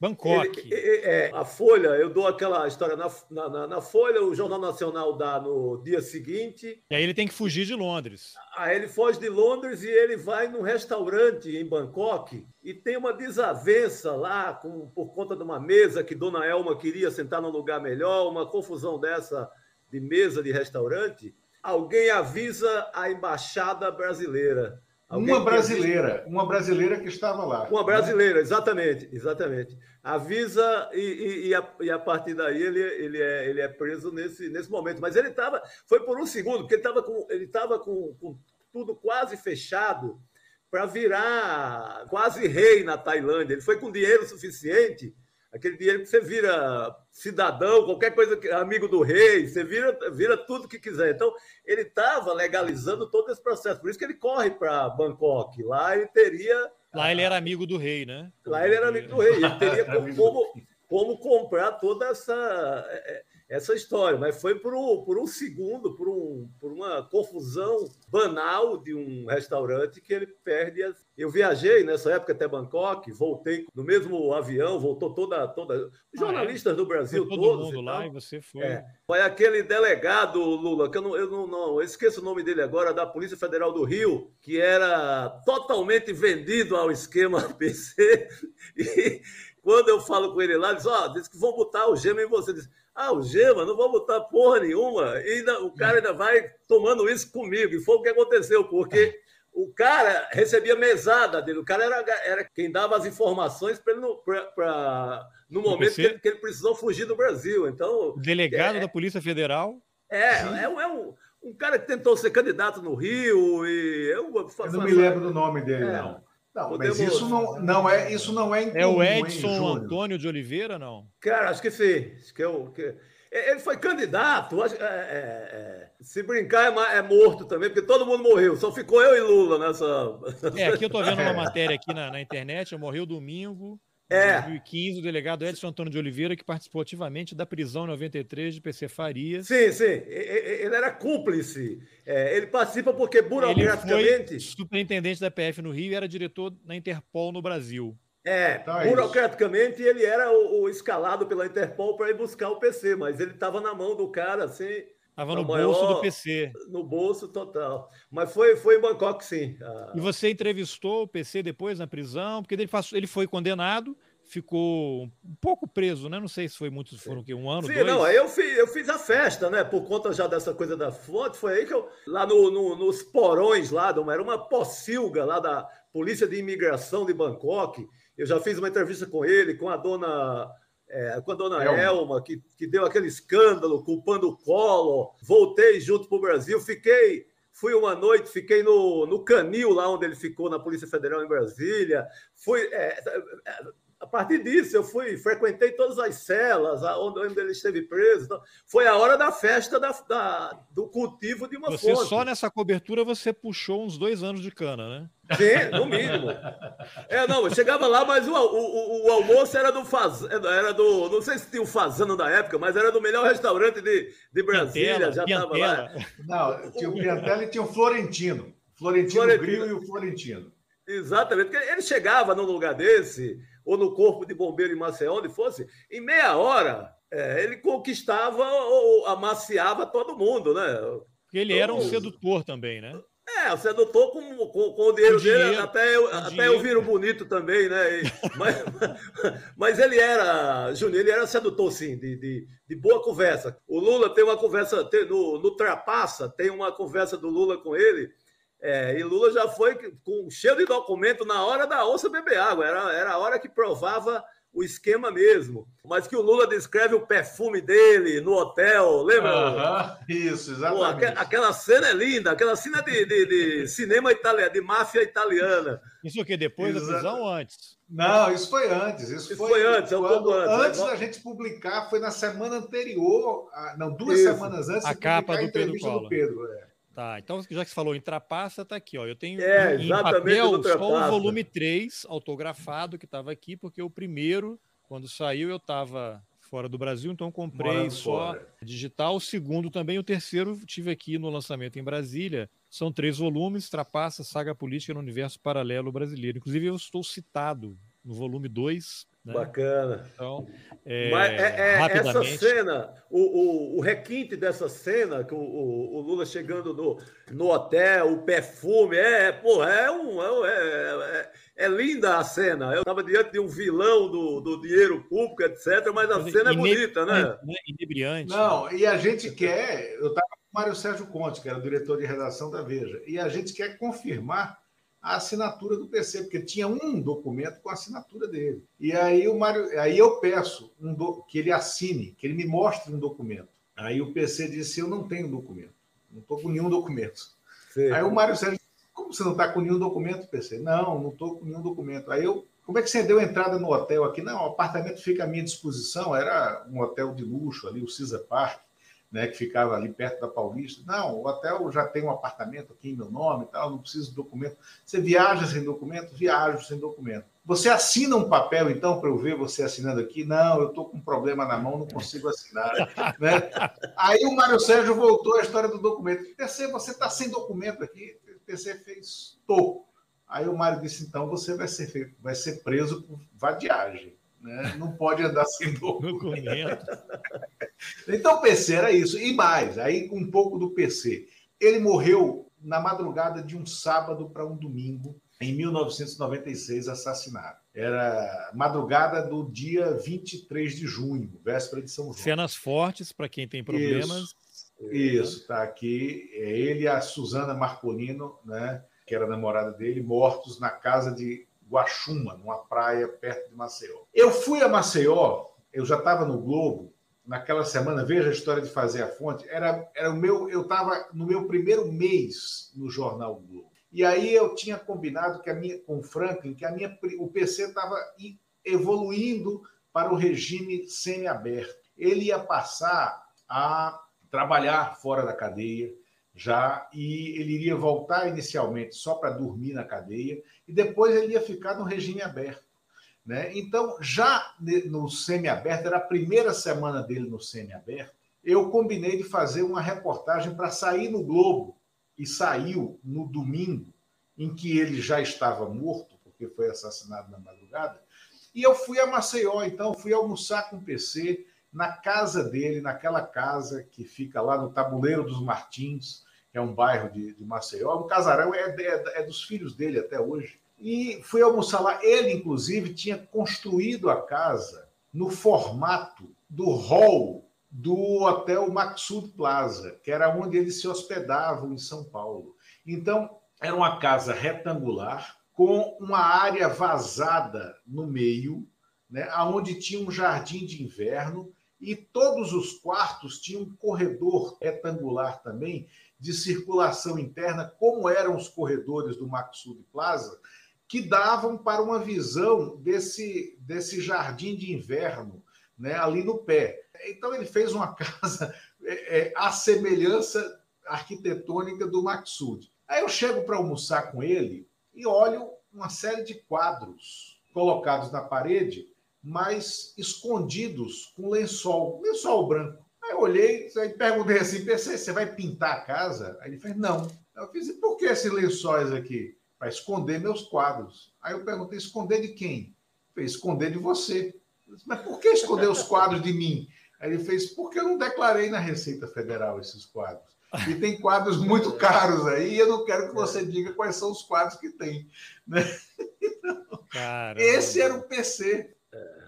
Bangkok. Ele, é, a Folha, eu dou aquela história na, na, na, Folha, o Jornal Nacional dá no dia seguinte. E aí ele tem que fugir de Londres. Aí ele foge de Londres e ele vai num restaurante em Bangkok e tem uma desavença lá com, por conta de uma mesa que Dona Elma queria sentar num lugar melhor, uma confusão dessa de mesa de restaurante. Alguém avisa a embaixada brasileira uma brasileira, uma brasileira que estava lá. Uma né? brasileira, né? exatamente, exatamente. Avisa e, e, e, a, e, a, partir daí ele, ele, é, ele é preso nesse, nesse momento. Mas ele estava, foi por um segundo, porque ele estava com, ele tava com, com tudo quase fechado para virar quase rei na Tailândia. Ele foi com dinheiro suficiente aquele dinheiro que você vira cidadão, qualquer coisa, amigo do rei, você vira, vira tudo que quiser. Então, ele estava legalizando todo esse processo. Por isso que ele corre para Bangkok. Lá ele teria. Lá ele era amigo do rei, né? Lá ele era amigo do rei. Ele teria como, como comprar toda essa, é, é, essa história, mas foi por um, por um segundo, por, um, por uma confusão banal de um restaurante que ele perde. As... Eu viajei nessa época até Bangkok, voltei no mesmo avião, voltou toda. toda... jornalistas ah, é? do Brasil foi todo todos. mundo e lá e você foi. É. Foi aquele delegado, Lula, que eu não, eu não, não eu esqueço o nome dele agora, da Polícia Federal do Rio, que era totalmente vendido ao esquema PC. E quando eu falo com ele lá, ele diz: Ó, oh, diz que vão botar o gema em você. Diz, ah, o gema, não vou botar porra nenhuma. E ainda, o cara ainda vai tomando isso comigo. E foi o que aconteceu, porque o cara recebia mesada dele. O cara era, era quem dava as informações para ele no, pra, pra, no momento que ele, que ele, precisou fugir do Brasil. Então, delegado é, da Polícia Federal. É, é, é um, um, cara que tentou ser candidato no Rio e eu, eu não me lembro do nome dele, é. não. Não, Podemos... mas isso não, não é isso não é incomum, É o Edson hein, Antônio de Oliveira, não? Cara, acho que sim. Acho que é o que ele foi candidato. É, é, é, se brincar, é, é, morto também, porque todo mundo morreu. Só ficou eu e Lula nessa. É, aqui eu tô vendo uma matéria aqui na, na internet. Morreu domingo. É. 2015, o delegado Edson Antônio de Oliveira, que participou ativamente da prisão 93 de PC Farias. Sim, sim. Ele era cúmplice. É, ele participa porque, burocraticamente. Ele foi superintendente da PF no Rio e era diretor da Interpol no Brasil. É, então é burocraticamente isso. ele era o, o, escalado pela Interpol para ir buscar o PC, mas ele estava na mão do cara, assim. Estava no maior, bolso do PC. No bolso total. Mas foi, foi em Bangkok, sim. Ah. E você entrevistou o PC depois na prisão? Porque ele, passou, ele foi condenado, ficou um pouco preso, né? Não sei se foi muito, foram que um ano, Sim, dois. não, aí eu fiz, eu fiz a festa, né? Por conta já dessa coisa da foto, foi aí que eu, lá no, no, nos porões lá, era uma pocilga lá da Polícia de Imigração de Bangkok, eu já fiz uma entrevista com ele, com a dona é, com a dona Elma, Elma que, que deu aquele escândalo culpando o Collor. Voltei junto para o Brasil, fiquei. Fui uma noite, fiquei no, no canil lá onde ele ficou na Polícia Federal em Brasília. Fui. É, é a partir disso, eu fui, frequentei todas as celas onde ele esteve preso. Então, foi a hora da festa da, da, do cultivo de uma você, fonte. Só nessa cobertura você puxou uns dois anos de cana, né? Sim, no mínimo. É, não, eu chegava lá, mas o, o, o, almoço era do faz, era do. Não sei se tinha o fazano da época, mas era do melhor restaurante de, de Brasília. já estava lá. Não, tinha o Piantela e tinha o Florentino. Florentino, Florentino. Grilo e o Florentino. Exatamente, porque ele chegava num lugar desse ou no corpo de bombeiro em Maceió, onde fosse, em meia hora é, ele conquistava ou amaciava todo mundo, né? Porque ele era um sedutor também, né? É, o sedutor com, com, com o dinheiro, dinheiro dele, até eu, até eu viro bonito também, né? E, mas, mas ele era, Júnior, ele era sedutor, sim, de, de, de, boa conversa. O Lula tem uma conversa, tem, no, no Trapaça, tem uma conversa do Lula com ele, é, e Lula já foi com cheio de documento na hora da onça beber água, era, era a hora que provava o esquema mesmo. Mas que o Lula descreve o perfume dele no hotel, lembra? isso, exatamente. Pô, aquela cena é linda, aquela cena de, de, de cinema italiano, de máfia italiana. Isso o quê? Depois Exato. da prisão ou antes? Não, isso foi antes. Isso, isso foi, foi, antes, é um pouco antes. Antes da gente publicar, foi na semana anterior, não, duas isso. semanas antes a capa do Pedro Collor. Do Pedro, é. Tá, então já que você falou em trapaça, tá aqui, ó. Eu tenho é, em papel só o volume 3 autografado que estava aqui, porque o primeiro, quando saiu, eu estava fora do Brasil, então comprei Morando só fora. digital. O segundo também, o terceiro tive aqui no lançamento em Brasília. São três volumes, Trapaça, Saga Política no Universo Paralelo Brasileiro. Inclusive, eu estou citado no volume 2 né? Bacana. Então, é, Mas é, é essa cena, o, o, o, requinte dessa cena, que o, o, Lula chegando no, no hotel, o perfume, é, porra, é, um, é, é, é, linda a cena. Eu estava diante de um vilão do, do dinheiro público, etc., mas a cena é bonita, né? Inebriante. Não, e a gente quer. Eu estava com o Mário Sérgio Conte, que era o diretor de redação da Veja, e a gente quer confirmar a assinatura do PC, porque tinha um documento com a assinatura dele. E aí o Mário, aí eu peço um do, que ele assine, que ele me mostre um documento. Aí o PC disse: Eu não tenho documento, não estou com nenhum documento. Sim. Aí o Mário Sérgio como você não está com nenhum documento, PC? Não, não estou com nenhum documento. Aí eu, como é que você deu entrada no hotel aqui? Não, o apartamento fica à minha disposição, era um hotel de luxo ali, o Cisa Park né, que ficava ali perto da Paulista. Não, o hotel já tem um apartamento aqui em meu nome tal, não preciso de documento. Você viaja sem documento? Viajo sem documento. Você assina um papel, então, para eu ver você assinando aqui? Não, eu estou com um problema na mão, não consigo assinar. né? Aí o Mário Sérgio voltou à história do documento. PC, você está sem documento aqui? PC fez, tô. Aí o Mário disse, então, você vai ser, vai ser preso por vadiagem. Né? Não pode andar sem documento. então, PC era isso. E mais, aí um pouco do PC. Ele morreu na madrugada de um sábado para um domingo, em 1996, assassinado. Era madrugada do dia 23 de junho, véspera de São João. Cenas fortes para quem tem problemas. Isso, está aqui. É ele e a Suzana Marcolino, né, que era namorada dele, mortos na casa de Guaxuma, numa praia perto de Maceió. Eu fui a Maceió, eu já estava no Globo, naquela semana, veja a história de fazer a fonte, era, era o meu, eu estava no meu primeiro mês no Jornal Globo. E aí eu tinha combinado que a minha, com o Franklin que a minha, o PC estava evoluindo para o regime semi-aberto. Ele ia passar a trabalhar fora da cadeia já e ele iria voltar inicialmente só para dormir na cadeia e depois ele ia ficar no regime aberto. Né? Então, já no semi-aberto, era a primeira semana dele no semi-aberto, eu combinei de fazer uma reportagem para sair no Globo e saiu no domingo, em que ele já estava morto, porque foi assassinado na madrugada, e eu fui a Maceió, então fui almoçar com o PC na casa dele, naquela casa que fica lá no Tabuleiro dos Martins, é um bairro de, de Maceió. O casarão é, é, é dos filhos dele até hoje. E fui almoçar lá. Ele, inclusive, tinha construído a casa no formato do hall do Hotel Maxud Plaza, que era onde eles se hospedavam em São Paulo. Então, era uma casa retangular com uma área vazada no meio, né, onde tinha um jardim de inverno e todos os quartos tinham um corredor retangular também de circulação interna, como eram os corredores do Maxud Plaza, que davam para uma visão desse, desse jardim de inverno né, ali no pé. Então ele fez uma casa é, é, à semelhança arquitetônica do Maxud. Aí eu chego para almoçar com ele e olho uma série de quadros colocados na parede, mas escondidos com lençol, lençol branco. Aí eu olhei e perguntei assim, pensei, você vai pintar a casa? Aí ele fez, não. Eu fiz, e por que esses lençóis aqui? Para esconder meus quadros. Aí eu perguntei, esconder de quem? Fez, esconder de você. Disse, Mas por que esconder os quadros de mim? Aí ele fez, porque eu não declarei na Receita Federal esses quadros. E tem quadros muito caros aí, e eu não quero que você diga quais são os quadros que tem. Né? Então, esse era o PC.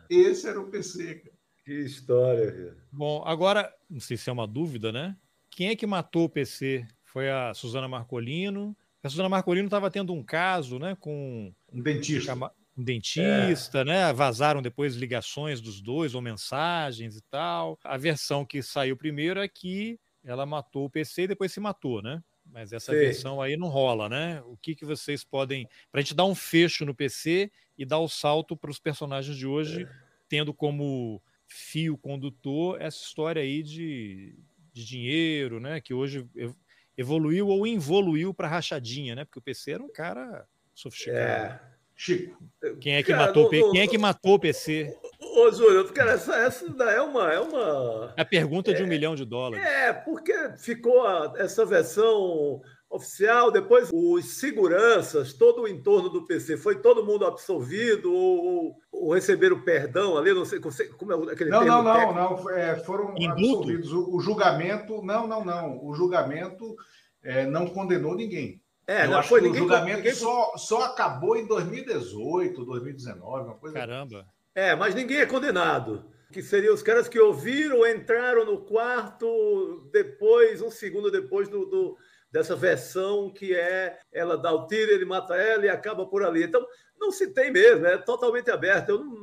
Esse era o PC, cara. Que história. Bom, agora, não sei se é uma dúvida, né? Quem é que matou o PC? Foi a Suzana Marcolino. A Suzana Marcolino estava tendo um caso, né, com um dentista. Um dentista, é. né? Vazaram depois ligações dos dois ou mensagens e tal. A versão que saiu primeiro é que ela matou o PC e depois se matou, né? Mas essa Sim. versão aí não rola, né? O que, que vocês podem. Para a gente dar um fecho no PC e dar o salto para os personagens de hoje, é. tendo como fio condutor essa história aí de, de dinheiro, né? Que hoje evoluiu ou involuiu para rachadinha, né? Porque o PC era um cara sofisticado. É. Chico. Quem é que, cara, matou, não, não, quem é que matou o PC? Ô, Júlio, cara, essa, essa é uma. É, uma, a pergunta de um é, milhão de dólares. É, porque ficou a, essa versão oficial, depois os seguranças, todo o entorno do PC, foi todo mundo absolvido ou, ou receberam perdão ali? Não sei como é aquele Não, não, não, não, é, foram absolvidos. O, o, julgamento, não, não, não. O julgamento é, não condenou ninguém. É, Eu não foi ninguém. O julgamento ninguém... só, só acabou em 2018, 2019, uma coisa. Caramba. Assim. É, mas ninguém é condenado. Que seriam os caras que ouviram, entraram no quarto depois, um segundo depois do, do dessa versão que é ela dá o tiro, ele mata ela e acaba por ali. Então, não se tem mesmo, é totalmente aberto. Eu não,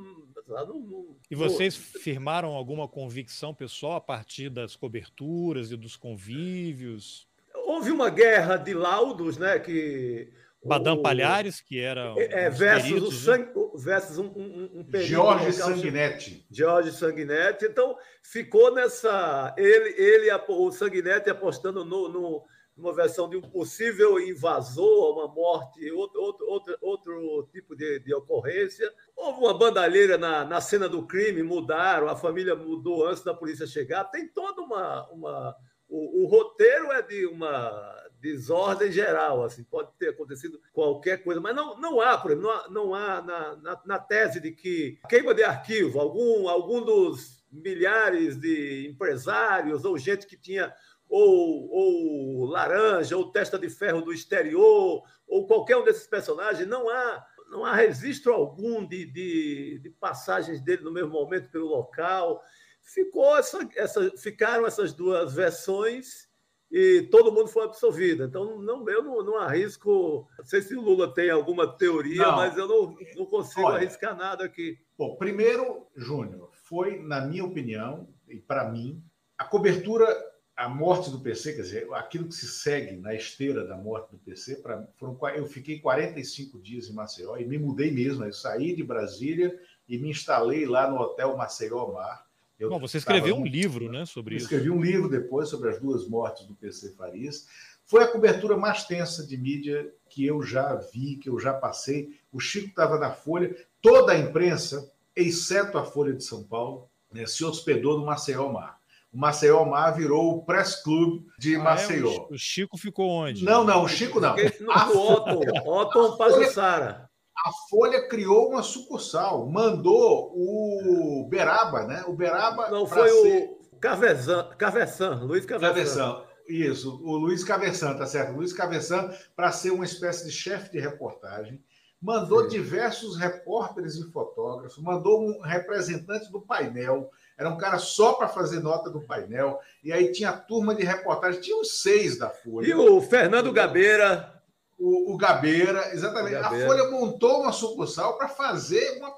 não, não, e vocês firmaram alguma convicção pessoal a partir das coberturas e dos convívios? houve uma guerra de laudos, né? Que Badam Palhares, que era é, versus, peritos, o né? sang, né? versus um, um, um Jorge Sanguinetti. Jorge Sanguinetti. Então ficou nessa ele ele o Sanguinetti apostando no, no, uma versão de um possível invasor, uma morte, outro, outro, outro, outro tipo de, de ocorrência. Houve uma bandalheira na, na cena do crime, mudaram, a família mudou antes da polícia chegar. Tem toda uma. uma o, o roteiro é de uma desordem geral, assim, pode ter acontecido qualquer coisa, mas não, não há, por exemplo, não há, não há na, na, na, tese de que queima de arquivo, algum, algum dos milhares de empresários ou gente que tinha ou, ou laranja, ou testa de ferro do exterior, ou qualquer um desses personagens, não há, não há registro algum de, de, de passagens dele no mesmo momento pelo local. Ficou essa, essa, ficaram essas duas versões e todo mundo foi absolvido. Então, não, eu não, não arrisco. Não sei se o Lula tem alguma teoria, não. mas eu não, não consigo Olha, arriscar nada aqui. Bom, primeiro, Júnior, foi, na minha opinião, e para mim, a cobertura a morte do PC, quer dizer, aquilo que se segue na esteira da morte do PC, pra, foram, eu fiquei 45 dias em Maceió e me mudei mesmo. Eu saí de Brasília e me instalei lá no Hotel Maceió Mar. Eu Bom, você escreveu um livro né, sobre isso. Escrevi um livro depois sobre as duas mortes do PC Farias. Foi a cobertura mais tensa de mídia que eu já vi, que eu já passei. O Chico estava na Folha, toda a imprensa, exceto a Folha de São Paulo, né, se hospedou no Maceió Mar o Maceió Mar virou o Press Club de ah, Maceió. É? O Chico ficou onde? Não, não, o Chico não. A Otton, Otton Pajussara. A Folha criou uma sucursal, mandou o Beraba, né? O Beraba. Não, foi ser... o Cavezan, Cavesan, Luiz Cavesan. Cavesan. Isso, o Luiz Cavesan, tá certo? O Luiz Cavesan, para ser uma espécie de chefe de reportagem, mandou Sim. diversos repórteres e fotógrafos, mandou um representante do painel, era um cara só para fazer nota do painel. E aí tinha a turma de reportagem, tinha uns seis da Folha. E o Fernando Gabeira. O, o Gabeira, exatamente. O Gabeira. A Folha montou uma sucursal para fazer uma.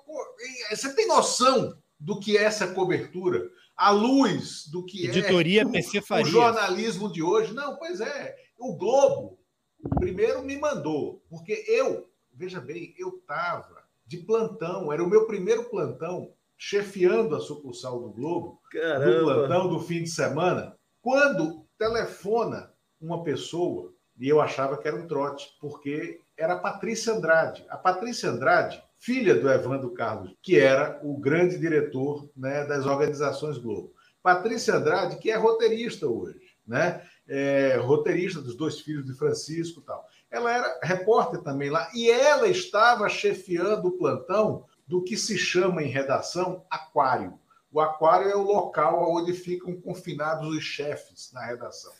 Você tem noção do que é essa cobertura? A luz do que Editoria é PC o, o jornalismo de hoje. Não, pois é. O Globo primeiro me mandou, porque eu, veja bem, eu estava de plantão, era o meu primeiro plantão chefiando a sucursal do Globo, Caramba. no plantão do fim de semana, quando telefona uma pessoa, e eu achava que era um trote, porque era a Patrícia Andrade. A Patrícia Andrade, filha do Evandro Carlos, que era o grande diretor né, das organizações Globo. Patrícia Andrade, que é roteirista hoje, né? É, roteirista dos dois filhos de Francisco e tal. Ela era repórter também lá, e ela estava chefiando o plantão do que se chama em redação aquário. O aquário é o local onde ficam confinados os chefes na redação.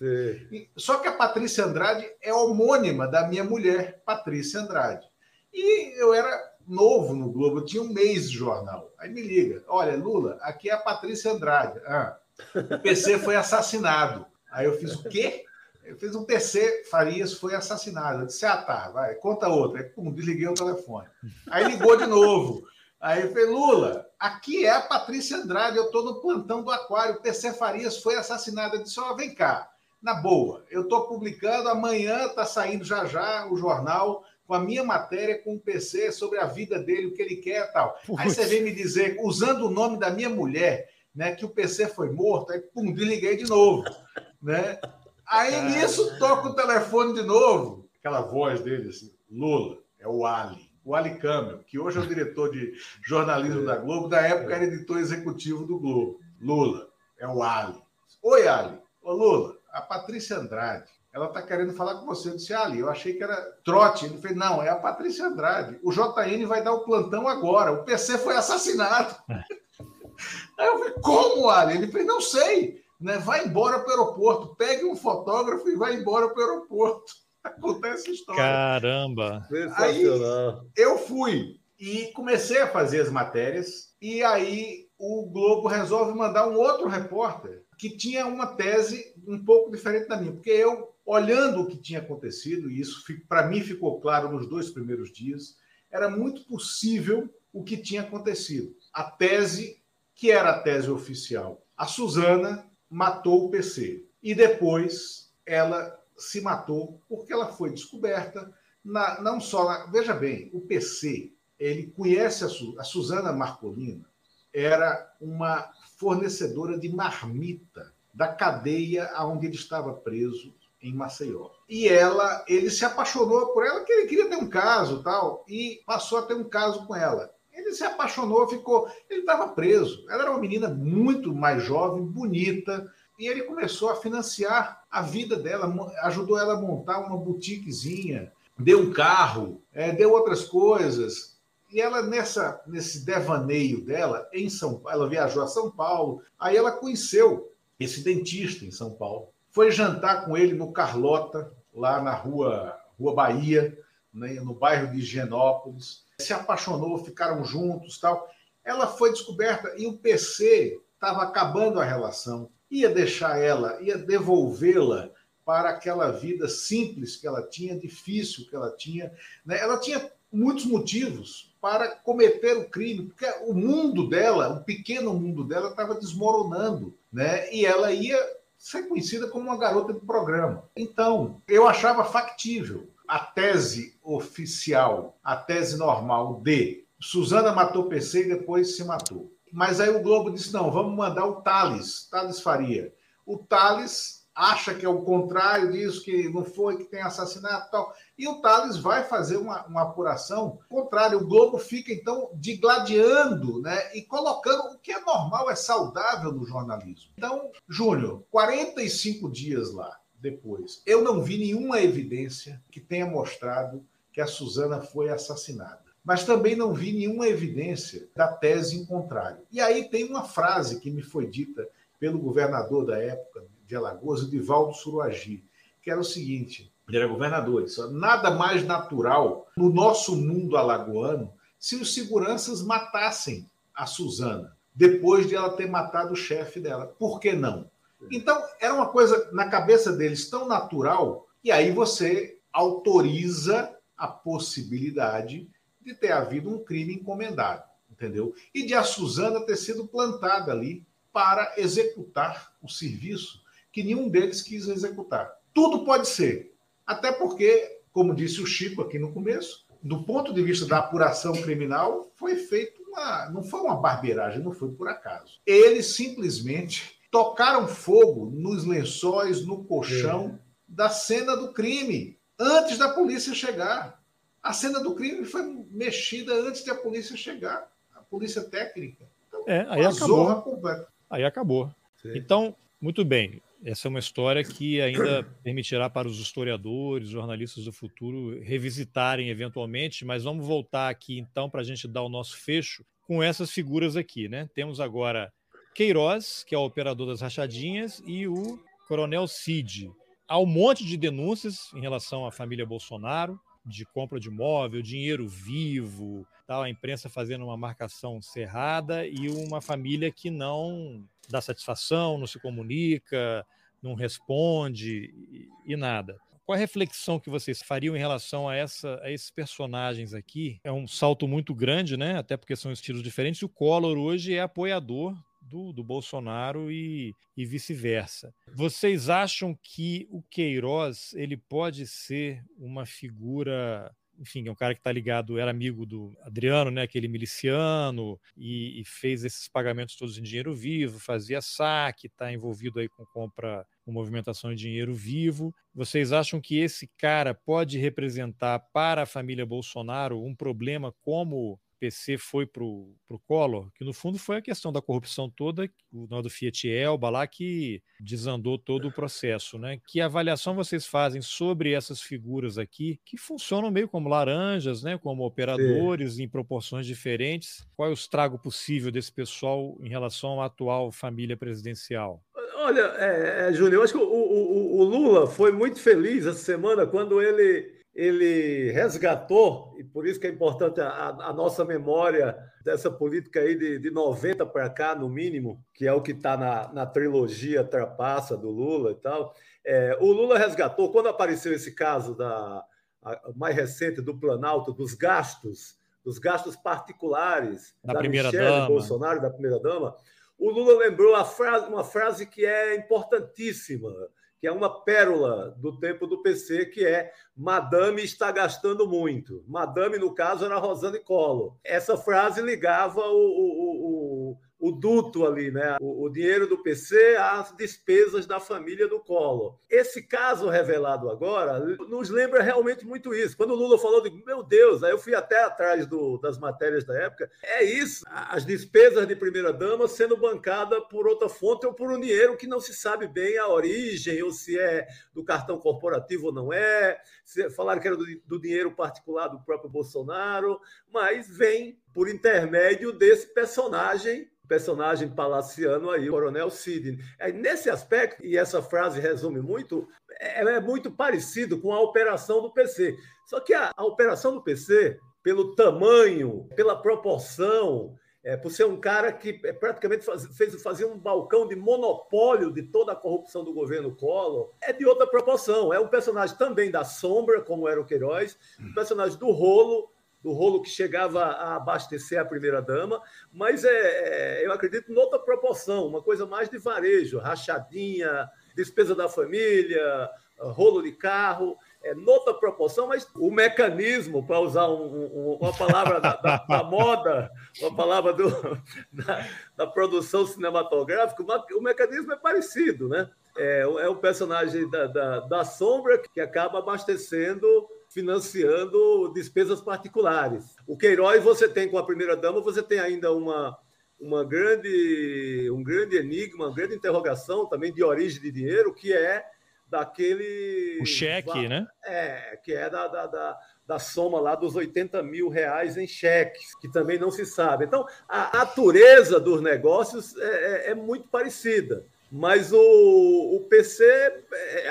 E, só que a Patrícia Andrade é homônima da minha mulher, Patrícia Andrade. E eu era novo no Globo, eu tinha um mês de jornal. Aí me liga: olha, Lula, aqui é a Patrícia Andrade. Ah, o PC foi assassinado. Aí eu fiz o quê? Eu fiz um PC, Farias foi assassinado. Eu disse: ah, tá, vai, conta outra. Aí, pum, desliguei o telefone. Aí ligou de novo. Aí eu falei, Lula, aqui é a Patrícia Andrade, eu estou no plantão do Aquário, PC Farias foi assassinado. Eu disse, ó, oh, vem cá, na boa, eu estou publicando, amanhã está saindo já já o jornal com a minha matéria com o PC sobre a vida dele, o que ele quer e tal. Puxa. Aí você vem me dizer, usando o nome da minha mulher, né, que o PC foi morto, aí pum, desliguei de novo, né? Aí nisso toca o telefone de novo, aquela voz dele assim, Lula, é o Ali o Ali Câmbio, que hoje é o diretor de jornalismo da Globo, da época era editor executivo do Globo. Lula, é o Ali. Oi, Ali. Ô, Lula, a Patrícia Andrade, ela está querendo falar com você. Eu disse, Ali, eu achei que era trote. Ele fez, não, é a Patrícia Andrade. O JN vai dar o plantão agora. O PC foi assassinado. Aí eu falei, como, Ali? Ele fez, não sei. Né? Vai embora para o aeroporto. Pegue um fotógrafo e vai embora para o aeroporto. Acontece história. Caramba! Aí eu fui e comecei a fazer as matérias, e aí o Globo resolve mandar um outro repórter que tinha uma tese um pouco diferente da minha, porque eu, olhando o que tinha acontecido, e isso para mim ficou claro nos dois primeiros dias, era muito possível o que tinha acontecido. A tese, que era a tese oficial, a Suzana matou o PC. E depois ela se matou porque ela foi descoberta na, não só na, veja bem o PC ele conhece a, Su, a Suzana Marcolina era uma fornecedora de marmita da cadeia aonde ele estava preso em Maceió. E ela, ele se apaixonou por ela, que ele queria ter um caso tal, e passou a ter um caso com ela. Ele se apaixonou, ficou. Ele estava preso. Ela era uma menina muito mais jovem, bonita, e ele começou a financiar a vida dela, ajudou ela a montar uma boutiquezinha, deu um carro, é, deu outras coisas. E ela, nessa, nesse devaneio dela, em São ela viajou a São Paulo, aí ela conheceu esse dentista em São Paulo. Foi jantar com ele no Carlota, lá na rua, rua Bahia, né, no bairro de Higienópolis. Se apaixonou, ficaram juntos tal. Ela foi descoberta e o PC estava acabando a relação. Ia deixar ela, ia devolvê-la para aquela vida simples que ela tinha, difícil que ela tinha. Né? Ela tinha muitos motivos para cometer o crime, porque o mundo dela, o pequeno mundo dela, estava desmoronando, né? E ela ia ser conhecida como uma garota de programa. Então, eu achava factível a tese oficial, a tese normal de Suzana matou PC e depois se matou. Mas aí o Globo disse: não, vamos mandar o Thales, Thales Faria. O Thales acha que é o contrário disso, que não foi, que tem assassinato e tal. E o Thales vai fazer uma, uma apuração contrária. O Globo fica, então, digladiando né, e colocando o que é normal, é saudável no jornalismo. Então, Júnior, 45 dias lá depois, eu não vi nenhuma evidência que tenha mostrado que a Suzana foi assassinada. Mas também não vi nenhuma evidência da tese em contrário. E aí tem uma frase que me foi dita pelo governador da época, de Alagoas, Divaldo Suruagi, que era o seguinte: ele era governador, isso nada mais natural no nosso mundo alagoano se os seguranças matassem a Suzana depois de ela ter matado o chefe dela. Por que não? Então, era uma coisa na cabeça deles tão natural, e aí você autoriza a possibilidade de ter havido um crime encomendado, entendeu? E de a Suzana ter sido plantada ali para executar o serviço que nenhum deles quis executar. Tudo pode ser. Até porque, como disse o Chico aqui no começo, do ponto de vista da apuração criminal, foi feito uma. Não foi uma barbeiragem, não foi por acaso. Eles simplesmente tocaram fogo nos lençóis, no colchão é. da cena do crime, antes da polícia chegar. A cena do crime foi mexida antes de a polícia chegar, a polícia técnica. Então, é, aí acabou. Aí acabou. Sim. Então, muito bem. Essa é uma história que ainda permitirá para os historiadores, jornalistas do futuro revisitarem eventualmente, mas vamos voltar aqui então para a gente dar o nosso fecho com essas figuras aqui, né? Temos agora Queiroz, que é o operador das rachadinhas, e o Coronel Cid. Há um monte de denúncias em relação à família Bolsonaro, de compra de imóvel, dinheiro vivo, tal, a imprensa fazendo uma marcação cerrada e uma família que não dá satisfação, não se comunica, não responde e, nada. Qual a reflexão que vocês fariam em relação a, essa, a esses personagens aqui? É um salto muito grande, né? Até porque são estilos diferentes. O Collor hoje é apoiador do, do Bolsonaro e, e vice-versa. Vocês acham que o Queiroz ele pode ser uma figura enfim, é um cara que está ligado, era amigo do Adriano, né, aquele miliciano, e, e, fez esses pagamentos todos em dinheiro vivo, fazia saque, está envolvido aí com compra, com movimentação em dinheiro vivo. Vocês acham que esse cara pode representar para a família Bolsonaro um problema como PC foi para o Collor, que no fundo foi a questão da corrupção toda, o nó do Fiat Elba lá, que desandou todo o processo. Né? Que avaliação vocês fazem sobre essas figuras aqui, que funcionam meio como laranjas, né? como operadores Sim. em proporções diferentes? Qual é o estrago possível desse pessoal em relação à atual família presidencial? Olha, é, é, Júnior, eu acho que o, o, o Lula foi muito feliz essa semana quando ele ele resgatou, e por isso que é importante a, a nossa memória dessa política aí de, de 90 para cá, no mínimo, que é o que está na, na trilogia Trapaça do Lula e tal. É, o Lula resgatou, quando apareceu esse caso da a, mais recente do Planalto, dos gastos, dos gastos particulares da, da primeira Michelle dama. Bolsonaro, da primeira-dama, o Lula lembrou frase, uma frase que é importantíssima que é uma pérola do tempo do PC, que é Madame está gastando muito. Madame, no caso, era Rosane Collor. Essa frase ligava o, o, o, o duto ali, né? O, o, dinheiro do PC às despesas da família do Collor. Esse caso revelado agora nos lembra realmente muito isso. Quando o Lula falou de meu Deus, aí eu fui até atrás do, das matérias da época. É isso, as despesas de primeira dama sendo bancada por outra fonte ou por um dinheiro que não se sabe bem a origem ou se é do cartão corporativo ou não é. Falaram que era do, do dinheiro particular do próprio Bolsonaro, mas vem por intermédio desse personagem personagem palaciano aí, o Coronel Sidney. É, nesse aspecto, e essa frase resume muito, é, é muito parecido com a operação do PC. Só que a, a operação do PC, pelo tamanho, pela proporção, é, por ser um cara que é, praticamente faz, fez, fazia um balcão de monopólio de toda a corrupção do governo Collor, é de outra proporção. É um personagem também da sombra, como era o Queiroz, um personagem do rolo, do rolo que chegava a abastecer a primeira-dama, mas é, é, eu acredito em outra proporção, uma coisa mais de varejo, rachadinha, despesa da família, rolo de carro é, noutra proporção, mas o mecanismo, para usar um, um, uma palavra da, da, da, moda, uma palavra do, da, da produção cinematográfica, o mecanismo é parecido, né? É, é o personagem da, da, da sombra que acaba abastecendo financiando despesas particulares. O Queiroz você tem com a primeira dama, você tem ainda uma uma grande um grande enigma, uma grande interrogação também de origem de dinheiro, que é daquele. O cheque, né? É, que é da, da, da, da, soma lá dos 80 mil reais em cheques, que também não se sabe. Então, a natureza dos negócios é, é, é muito parecida. Mas o, o PC é,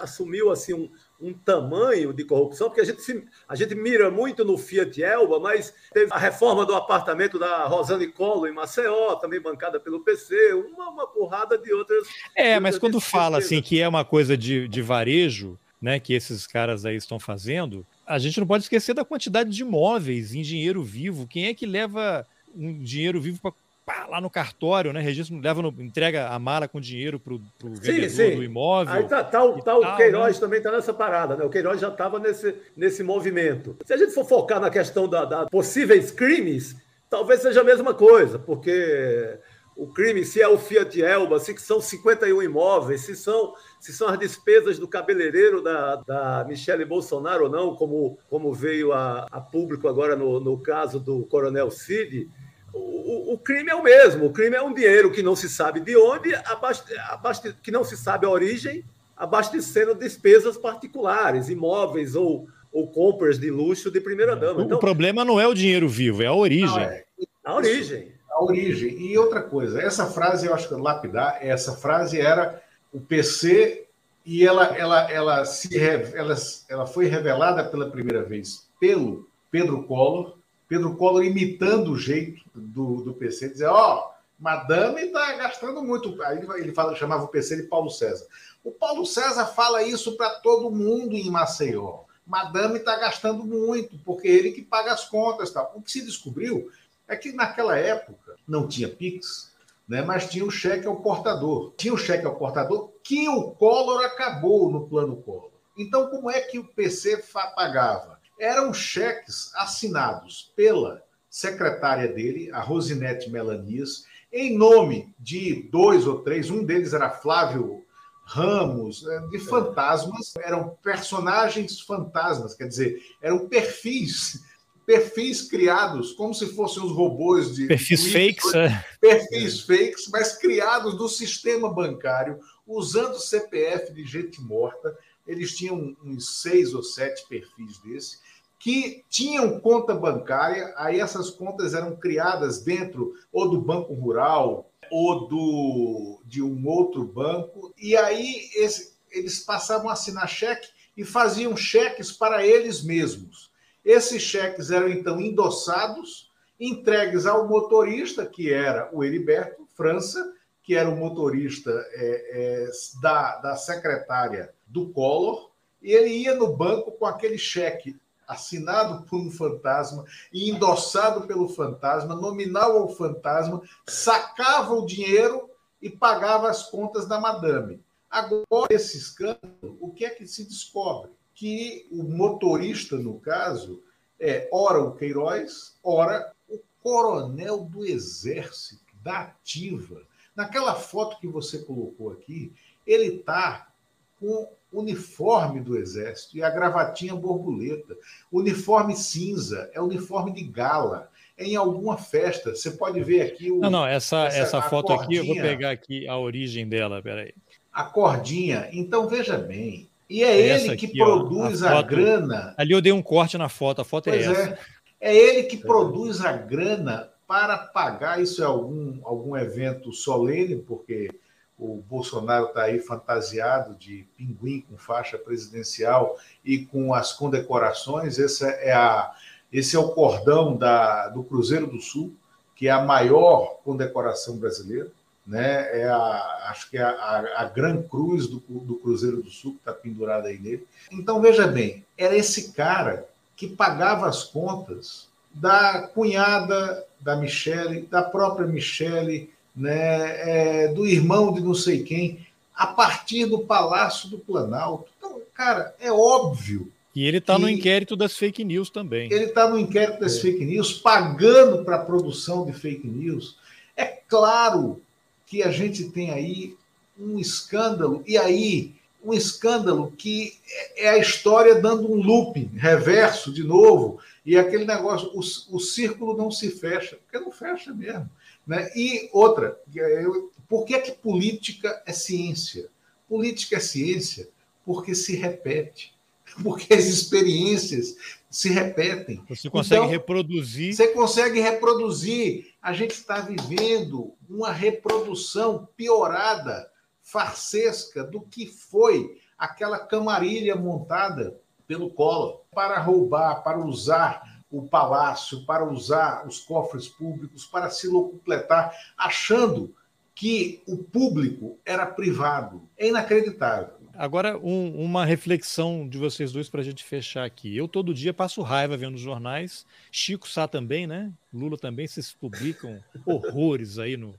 assumiu assim um, um tamanho de corrupção, porque a gente, se, a gente mira muito no Fiat Elba, mas teve a reforma do apartamento da Rosane Collor em Maceió, também bancada pelo PC, uma, uma porrada de outras. É, mas quando fala assim que é uma coisa de, de varejo, né, que esses caras aí estão fazendo, a gente não pode esquecer da quantidade de imóveis em dinheiro vivo. Quem é que leva um dinheiro vivo para pá, lá no cartório, né? Registro leva no, entrega a mala com dinheiro para o vendedor sim. do imóvel. Aí tá, tá, o, tá o Queiroz né? também está nessa parada, né? O Queiroz já estava nesse, nesse movimento. Se a gente for focar na questão da, da possíveis crimes, talvez seja a mesma coisa, porque o crime, se é o Fiat Elba, se são 51 imóveis, se são, se são as despesas do cabeleireiro da, da Michele Bolsonaro ou não, como, como veio a, a público agora no, no caso do Coronel Cid, o, o, crime é o mesmo. O crime é um dinheiro que não se sabe de onde, abaste, abaste, que não se sabe a origem, abastecendo despesas particulares, imóveis ou, ou compras de luxo de primeira dama. Então, o problema não é o dinheiro vivo, é a origem. Não, é, a origem. A origem. E outra coisa, essa frase eu acho que lapidar, essa frase era o PC e ela, ela, ela, se, ela, ela foi revelada pela primeira vez pelo Pedro Collor, Pedro Collor imitando o jeito do, do PC, dizer, ó, oh, madame está gastando muito. Aí ele fala, chamava o PC de Paulo César. O Paulo César fala isso para todo mundo em Maceió. Madame está gastando muito, porque ele que paga as contas. Tal. O que se descobriu é que naquela época não tinha Pix, né, mas tinha o cheque ao portador. Tinha o cheque ao portador que o Collor acabou no plano Collor. Então, como é que o PC pagava? Eram cheques assinados pela secretária dele, a Rosinete Melanias, em nome de dois ou três, um deles era Flávio Ramos, é, de fantasmas, eram personagens fantasmas, quer dizer, eram perfis perfis criados como se fossem os robôs de perfis fakes, é. perfis fakes, mas criados do sistema bancário, usando CPF de gente morta. Eles tinham uns seis ou sete perfis desse que tinham conta bancária, aí essas contas eram criadas dentro ou do Banco Rural ou do, de um outro banco, e aí esse, eles passavam a assinar cheque e faziam cheques para eles mesmos. Esses cheques eram então endossados, entregues ao motorista, que era o Heriberto França, que era o motorista é, é, da, da secretária do Collor, e ele ia no banco com aquele cheque assinado por um fantasma e endossado pelo fantasma, nominal ao fantasma, sacava o dinheiro e pagava as contas da madame. Agora, esse escândalo, o que é que se descobre? Que o motorista, no caso, é ora o Queiroz, ora o coronel do exército da ativa. Naquela foto que você colocou aqui, ele está com uniforme do Exército e a gravatinha borboleta. Uniforme cinza, é uniforme de gala. É em alguma festa. Você pode ver aqui o. Não, não, essa, essa, essa foto cordinha, aqui, eu vou pegar aqui a origem dela, peraí. A cordinha. Então, veja bem. E é essa ele aqui, que produz ó, a, a foto, grana. Ali eu dei um corte na foto, a foto é pois é essa. É. é ele que produz a grana para pagar. Isso é algum, algum evento solene, porque o Bolsonaro está aí fantasiado de pinguim com faixa presidencial e com as condecorações. Esse é, a, esse é o cordão da, do Cruzeiro do Sul, que é a maior condecoração brasileira. Né? É a, acho que é a, a, a Gran Cruz do, do Cruzeiro do Sul, que está pendurada aí nele. Então, veja bem, era esse cara que pagava as contas da cunhada da Michele, da própria Michele, né, é, do irmão de não sei quem, a partir do Palácio do Planalto. Então, cara, é óbvio. E ele está no inquérito das fake news também. Ele está no inquérito das é. fake news, pagando para a produção de fake news. É claro que a gente tem aí um escândalo, e aí um escândalo que é a história dando um looping reverso de novo, e aquele negócio, o, o círculo não se fecha, porque não fecha mesmo. Né? E outra, eu, por que, é que política é ciência? Política é ciência porque se repete, porque as experiências se repetem. Você consegue então, reproduzir. Você consegue reproduzir. A gente está vivendo uma reprodução piorada, farsesca, do que foi aquela camarilha montada pelo Collor para roubar, para usar o palácio, para usar os cofres públicos, para se locupletar, achando que o público era privado. É inacreditável. Agora, um, uma reflexão de vocês dois para a gente fechar aqui. Eu todo dia passo raiva vendo os jornais. Chico Sá também, né? Lula também. Vocês publicam horrores aí no,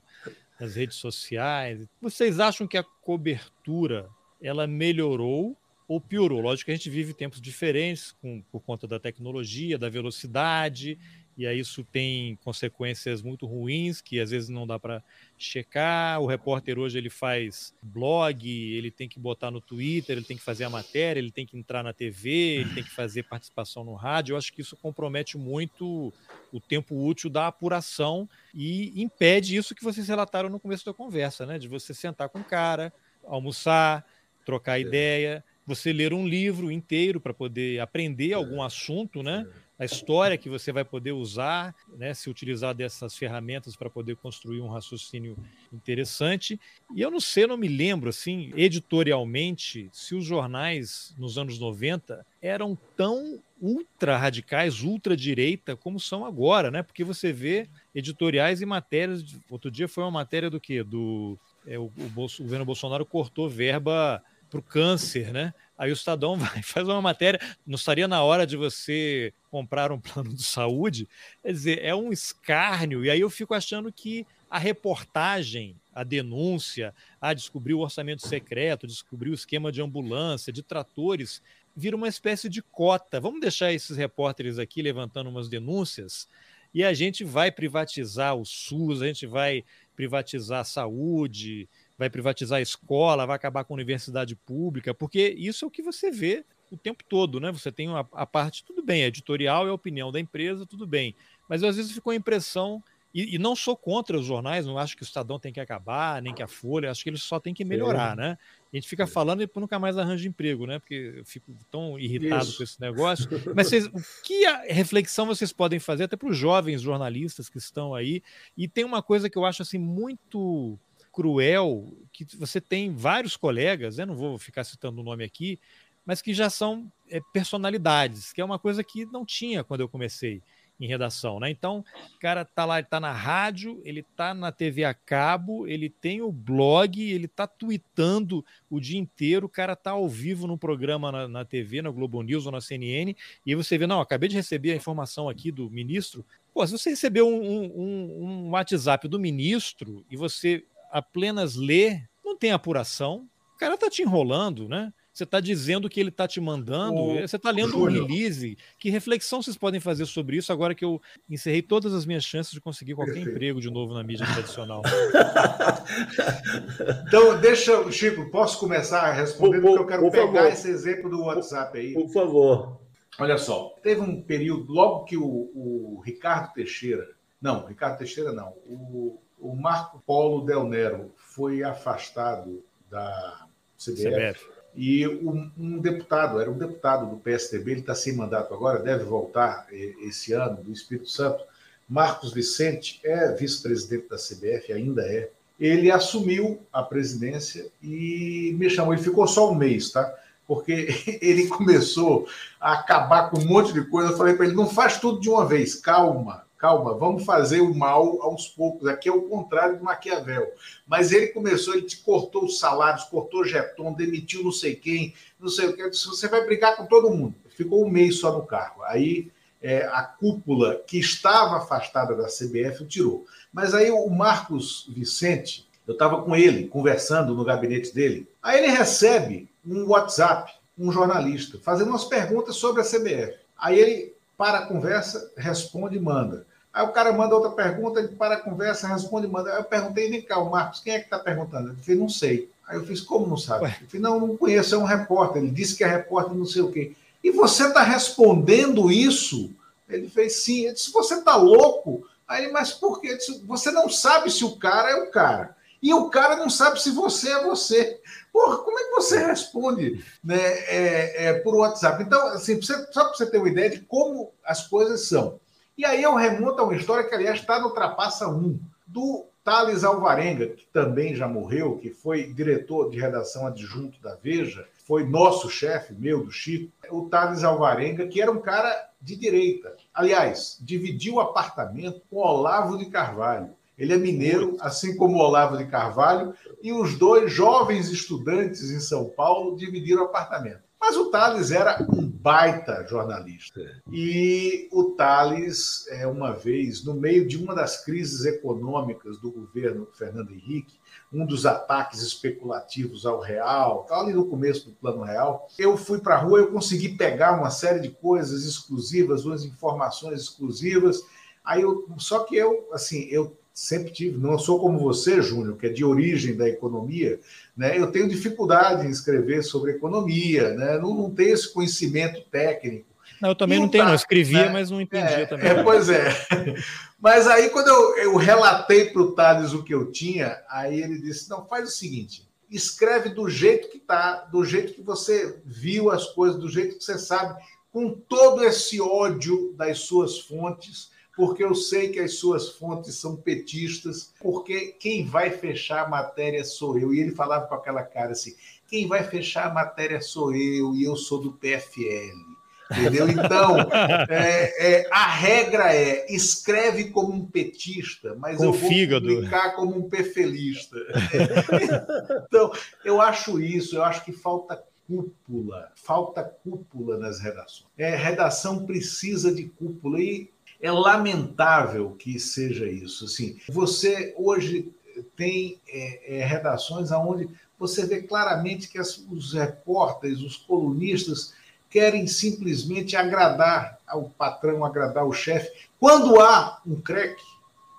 nas redes sociais. Vocês acham que a cobertura ela melhorou ou piorou. Lógico que a gente vive tempos diferentes com, por conta da tecnologia, da velocidade, e aí isso tem consequências muito ruins que às vezes não dá para checar. O repórter hoje ele faz blog, ele tem que botar no Twitter, ele tem que fazer a matéria, ele tem que entrar na TV, ele tem que fazer participação no rádio. Eu acho que isso compromete muito o tempo útil da apuração e impede isso que vocês relataram no começo da conversa, né? De você sentar com o cara, almoçar, trocar é. ideia, você ler um livro inteiro para poder aprender algum assunto, né? A história que você vai poder usar, né? Se utilizar dessas ferramentas para poder construir um raciocínio interessante. E eu não sei, não me lembro, assim, editorialmente, se os jornais nos anos 90 eram tão ultra radicais, ultra direita, como são agora, né? Porque você vê editoriais e matérias. Outro dia foi uma matéria do quê? Do é, o, o, Bolso, o governo Bolsonaro cortou verba para o câncer, né? Aí o Estadão vai faz uma matéria, não estaria na hora de você comprar um plano de saúde? Quer dizer, é um escárnio, e aí eu fico achando que a reportagem, a denúncia, a descobrir o orçamento secreto, descobrir o esquema de ambulância, de tratores, vira uma espécie de cota. Vamos deixar esses repórteres aqui levantando umas denúncias e a gente vai privatizar o SUS, a gente vai privatizar a saúde, vai privatizar a escola, vai acabar com a universidade pública, porque isso é o que você vê o tempo todo, né? Você tem uma, a parte, tudo bem, editorial é a opinião da empresa, tudo bem. Mas às vezes ficou a impressão, e, e, não sou contra os jornais, não acho que o Estadão tem que acabar, nem que a Folha, acho que eles só tem que melhorar, né? A gente fica falando e nunca mais arranja emprego, né? Porque eu fico tão irritado Isso. com esse negócio. Mas vocês, o que a reflexão vocês podem fazer, até para os jovens jornalistas que estão aí? E tem uma coisa que eu acho assim muito cruel que você tem vários colegas, eu não vou ficar citando o nome aqui, mas que já são é, personalidades, que é uma coisa que não tinha quando eu comecei em redação, né? Então, o cara tá lá, ele tá na rádio, ele tá na TV a cabo, ele tem o blog, ele tá tweetando o dia inteiro, o cara tá ao vivo no programa na, na TV, na Globo News ou na CNN, e aí você vê, não, acabei de receber a informação aqui do ministro. Pô, se você recebeu um, um, um WhatsApp do ministro e você apenas ler, não tem apuração, o cara tá te enrolando, né? Você está dizendo que ele está te mandando, o... você está lendo Júlio. um release. Que reflexão vocês podem fazer sobre isso agora que eu encerrei todas as minhas chances de conseguir qualquer Perfeito. emprego de novo na mídia tradicional? então, deixa, Chico, posso começar a responder, porque eu quero por pegar favor. esse exemplo do WhatsApp aí. Por favor. Olha só, teve um período, logo que o, o Ricardo Teixeira, não, Ricardo Teixeira não, o, o Marco Polo Del Nero foi afastado da CBF. CBF. E um, um, deputado, era um deputado do PSDB, ele está sem mandato agora, deve voltar esse ano, do Espírito Santo. Marcos Vicente é vice-presidente da CBF, ainda é. Ele assumiu a presidência e me chamou. Ele ficou só um mês, tá? Porque ele começou a acabar com um monte de coisa. Eu falei para ele: não faz tudo de uma vez, calma calma, vamos fazer o mal aos poucos. Aqui é o contrário do Maquiavel. Mas ele começou, ele te cortou os salários, cortou jeton, demitiu não sei quem, não sei o que. Você vai brigar com todo mundo. Ficou um mês só no cargo. Aí é, a cúpula que estava afastada da CBF o tirou. Mas aí o Marcos Vicente, eu estava com ele, conversando no gabinete dele. Aí ele recebe um WhatsApp, um jornalista, fazendo umas perguntas sobre a CBF. Aí ele para a conversa, responde e manda. Aí o cara manda outra pergunta, ele para a conversa, responde e manda. Aí eu perguntei, vem cá, o Marcos, quem é que está perguntando? Ele disse, não sei. Aí eu fiz, como não sabe? Ué? Eu falei, não, não conheço, é um repórter. Ele disse que é repórter, não sei o quê. E você está respondendo isso? Ele fez sim. Eu disse, você está louco? Aí ele, mas por quê? Disse, você não sabe se o cara é o cara. E o cara não sabe se você é você. Porra, como é que você responde né, é, é, por WhatsApp? Então, assim, só para você ter uma ideia de como as coisas são. E aí eu remonto a uma história que, aliás, está no Trapaça 1, do Thales Alvarenga, que também já morreu, que foi diretor de redação adjunto da Veja, foi nosso chefe, meu, do Chico, o Thales Alvarenga, que era um cara de direita. Aliás, dividiu o apartamento com Olavo de Carvalho. Ele é mineiro, assim como Olavo de Carvalho, e os dois jovens estudantes em São Paulo dividiram apartamento. Mas o Thales era um baita jornalista. E o Thales, é, uma vez, no meio de uma das crises econômicas do governo Fernando Henrique, um dos ataques especulativos ao real, ali no começo do plano real, eu fui para a rua, eu consegui pegar uma série de coisas exclusivas, umas informações exclusivas. Aí eu, só que eu, assim, eu sempre tive, não sou como você, Júnior, que é de origem da economia, né? Eu tenho dificuldade em escrever sobre economia, né? Não, não tenho esse conhecimento técnico. Não, eu também e não tenho, tá, não. escrevia, né? mas não entendia é, também. É, pois é. Mas aí, quando eu, eu relatei para o Thales o que eu tinha, aí ele disse: não, faz o seguinte, escreve do jeito que está, do jeito que você viu as coisas, do jeito que você sabe, com todo esse ódio das suas fontes, porque eu sei que as suas fontes são petistas, porque quem vai fechar a matéria sou eu. E ele falava com aquela cara assim: quem vai fechar a matéria sou eu, e eu sou do PFL. Entendeu? Então, é, é, a regra é: escreve como um petista, mas com eu vou fígado. publicar como um pefelista. então, eu acho isso, eu acho que falta cúpula, falta cúpula nas redações. É, redação precisa de cúpula. E é lamentável que seja isso. Assim, você hoje tem é, é, redações onde você vê claramente que as, os repórteres, os colunistas, querem simplesmente agradar ao patrão, agradar ao chefe. Quando há um creque,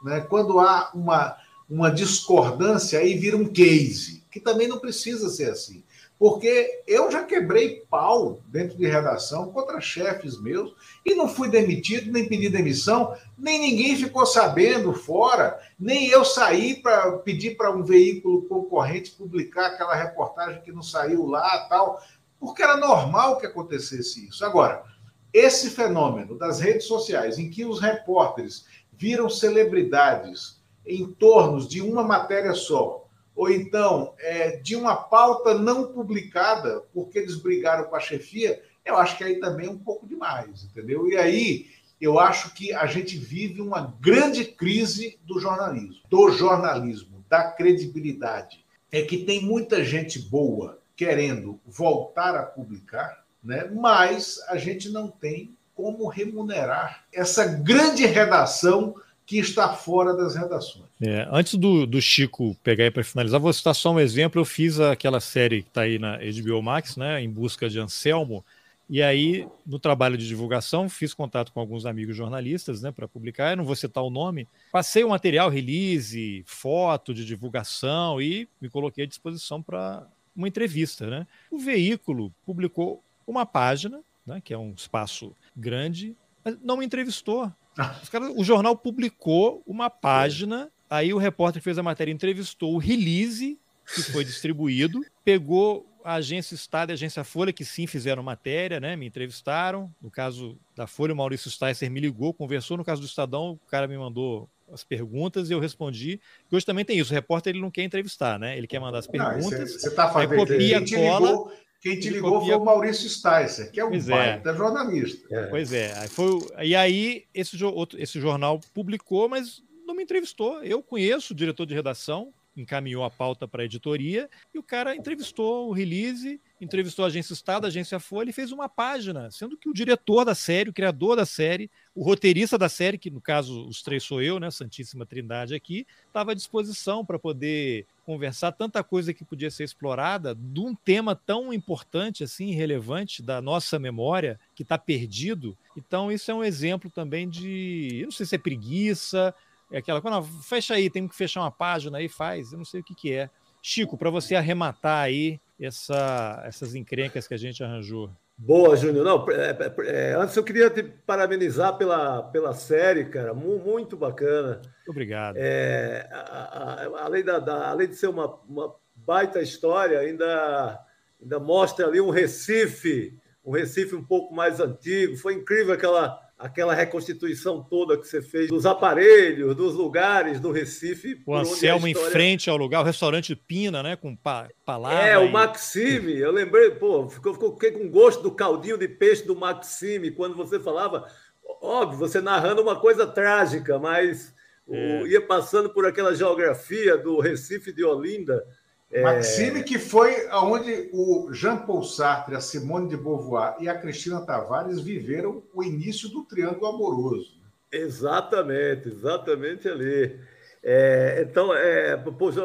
né, quando há uma, uma discordância, aí vira um case, que também não precisa ser assim. Porque eu já quebrei pau dentro de redação contra chefes meus e não fui demitido, nem pedi demissão, nem ninguém ficou sabendo fora, nem eu saí para pedir para um veículo concorrente publicar aquela reportagem que não saiu lá, tal, porque era normal que acontecesse isso. Agora, esse fenômeno das redes sociais, em que os repórteres viram celebridades em torno de uma matéria só, ou então é, de uma pauta não publicada, porque eles brigaram com a chefia, eu acho que aí também é um pouco demais, entendeu? E aí eu acho que a gente vive uma grande crise do jornalismo, do jornalismo, da credibilidade. É que tem muita gente boa querendo voltar a publicar, né? mas a gente não tem como remunerar essa grande redação que está fora das redações. É, antes do, do, Chico pegar aí para finalizar, vou citar só um exemplo. Eu fiz aquela série que está aí na HBO Max, né, em busca de Anselmo, e aí, no trabalho de divulgação, fiz contato com alguns amigos jornalistas né, para publicar. Eu não vou citar o nome. Passei o material, release, foto de divulgação e me coloquei à disposição para uma entrevista. Né? O veículo publicou uma página, né, que é um espaço grande, mas não me entrevistou. Caras, o jornal publicou uma página, aí o repórter que fez a matéria entrevistou o release que foi distribuído, pegou a agência Estado e a agência Folha, que sim fizeram matéria, né? Me entrevistaram. No caso da Folha, o Maurício Sticer me ligou, conversou. No caso do Estadão, o cara me mandou as perguntas e eu respondi. Hoje também tem isso. O repórter ele não quer entrevistar, né? Ele quer mandar as perguntas. Você está fazendo copia, quem cola. Ligou, quem te ligou copia... foi o Maurício Sticer, que é um pois é. baita é. jornalista. É. Pois é. Aí foi... E aí esse, outro, esse jornal publicou, mas não me entrevistou. Eu conheço o diretor de redação, encaminhou a pauta para a editoria e o cara entrevistou o release, entrevistou a agência Estado, a agência Folha e fez uma página, sendo que o diretor da série, o criador da série, o roteirista da série, que no caso os três sou eu, né, Santíssima Trindade aqui, estava à disposição para poder conversar tanta coisa que podia ser explorada de um tema tão importante assim, relevante da nossa memória que está perdido. Então isso é um exemplo também de, eu não sei se é preguiça, é aquela coisa, fecha aí, tem que fechar uma página aí, faz, eu não sei o que, que é. Chico, para você arrematar aí essa, essas encrencas que a gente arranjou. Boa, Júnior. Não, é, é, é, antes eu queria te parabenizar pela, pela série, cara. Muito bacana. Obrigado. É, a, a, além, da, da, além de ser uma, uma baita história, ainda, ainda mostra ali um Recife, um Recife um pouco mais antigo. Foi incrível aquela aquela reconstituição toda que você fez dos aparelhos, dos lugares do Recife. O Anselmo história... em frente ao lugar, o restaurante Pina, né? Com pa palavra. É, e... o Maxime. Eu lembrei, pô, fiquei com gosto do caldinho de peixe do Maxime quando você falava. Óbvio, você narrando uma coisa trágica, mas é. o, ia passando por aquela geografia do Recife de Olinda é... Maxime, que foi onde o Jean-Paul Sartre, a Simone de Beauvoir e a Cristina Tavares viveram o início do triângulo amoroso. Né? Exatamente, exatamente ali. É, então, é, poxa,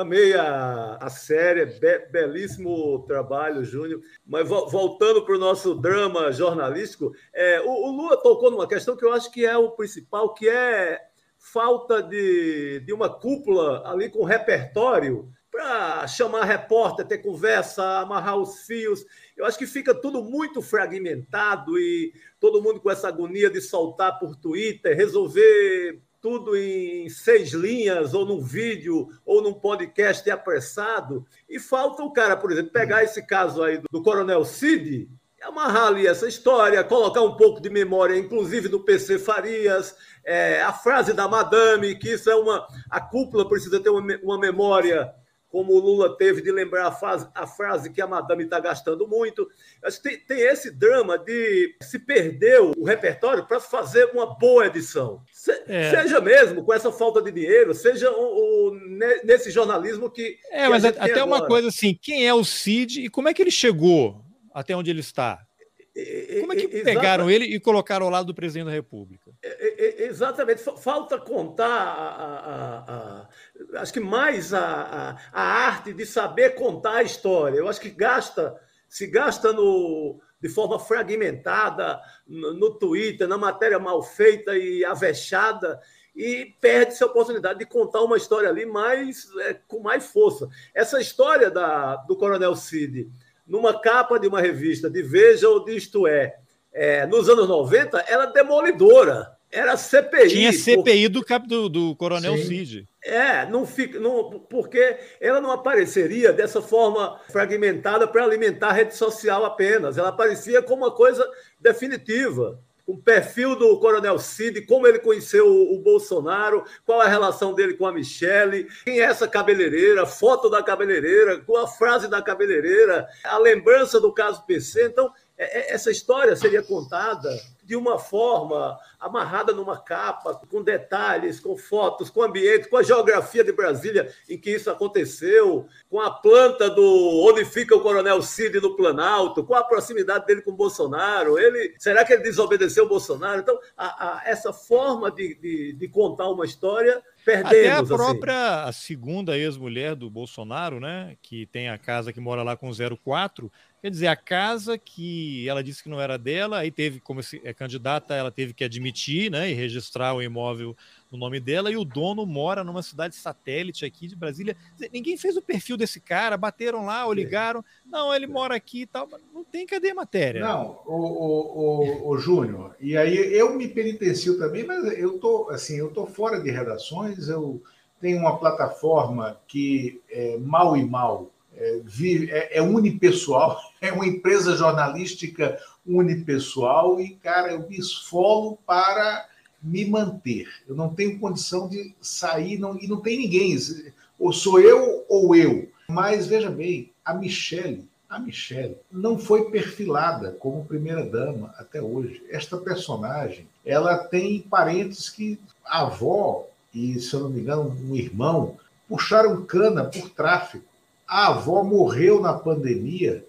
amei a, a série, be, belíssimo trabalho, Júnior. Mas vo, voltando para o nosso drama jornalístico, é, o, o Lula tocou numa questão que eu acho que é o principal, que é falta de, de uma cúpula ali com repertório para chamar repórter, ter conversa, amarrar os fios. Eu acho que fica tudo muito fragmentado e todo mundo com essa agonia de soltar por Twitter, resolver tudo em seis linhas, ou num vídeo, ou num podcast apressado. E falta o cara, por exemplo, pegar esse caso aí do, Coronel Cid, amarrar ali essa história, colocar um pouco de memória, inclusive do PC Farias, é, a frase da Madame, que isso é uma. A cúpula precisa ter uma, uma memória como o Lula teve de lembrar a, fase, a frase que a madame está gastando muito. Acho que tem, tem, esse drama de se perder o repertório para fazer uma boa edição. Se, é. Seja mesmo com essa falta de dinheiro, seja o, o nesse jornalismo que. É, que mas até agora. uma coisa assim: quem é o Cid e como é que ele chegou até onde ele está? Como é que pegaram ele e colocaram ao lado do presidente da República? Exatamente. Falta contar, a, a, a, acho que mais a, arte de saber contar a história. Eu acho que gasta, se gasta no, de forma fragmentada no, no Twitter, na matéria mal feita e avexada, e perde-se a oportunidade de contar uma história ali mais, é, com mais força. Essa história da, do Coronel Cid numa capa de uma revista de Veja ou de Isto é, é nos anos 90, era demolidora. Era CPI. Tinha CPI do, do, do Coronel Sim. Cid. É, não fica, não, porque ela não apareceria dessa forma fragmentada para alimentar a rede social apenas. Ela aparecia como uma coisa definitiva o perfil do Coronel Cid, como ele conheceu o, Bolsonaro, qual a relação dele com a Michelle, quem é essa cabeleireira, foto da cabeleireira, qual a frase da cabeleireira, a lembrança do caso PC. Então, essa história seria contada de uma forma amarrada numa capa, com detalhes, com fotos, com ambiente, com a geografia de Brasília em que isso aconteceu, com a planta do onde fica o Coronel Cid no Planalto, com a proximidade dele com o Bolsonaro. Ele, será que ele desobedeceu o Bolsonaro? Então, a, a, essa forma de, de, de contar uma história Perdemos, Até a assim. própria assim. a segunda ex-mulher do Bolsonaro, né, que tem a casa que mora lá com 04, quer dizer, a casa que ela disse que não era dela, aí teve, como é candidata, ela teve que admitir, né, e registrar o imóvel no nome dela, e o dono mora numa cidade satélite aqui de Brasília. Ninguém fez o perfil desse cara, bateram lá ou ligaram. Não, ele mora aqui e tal. Não tem cadê a matéria? Não, o, o, o, o Júnior, e aí eu me penitencio também, mas eu tô assim, eu tô fora de redações, eu tenho uma plataforma que é mal e mal é, é, é unipessoal, é uma empresa jornalística unipessoal e, cara, eu me esfolo para me manter. Eu não tenho condição de sair não, e não tem ninguém. Ou sou eu ou eu. Mas veja bem, a Michelle, a Michelle não foi perfilada como primeira dama até hoje. Esta personagem, ela tem parentes que a avó e, se eu não me engano, um irmão puxaram cana por tráfico. A avó morreu na pandemia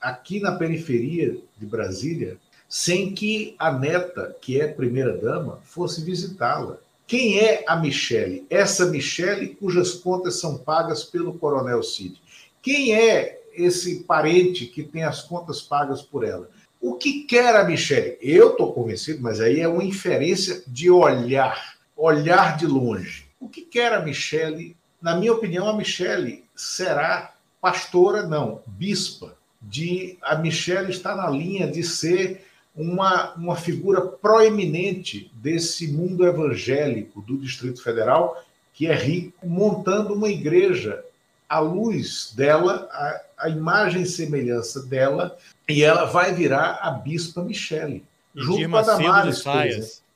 aqui na periferia de Brasília sem que a neta, que é primeira-dama, fosse visitá-la. Quem é a Michele? Essa Michele cujas contas são pagas pelo Coronel Cid. Quem é esse parente que tem as contas pagas por ela? O que quer a Michele? Eu estou convencido, mas aí é uma inferência de olhar, olhar de longe. O que quer a Michele? Na minha opinião, a Michele será pastora, não, bispa. De a Michele está na linha de ser uma, uma figura proeminente desse mundo evangélico do Distrito Federal, que é rico, montando uma igreja à luz dela, a, a imagem e semelhança dela, e ela vai virar a Bispa Michele, junto com a Damares,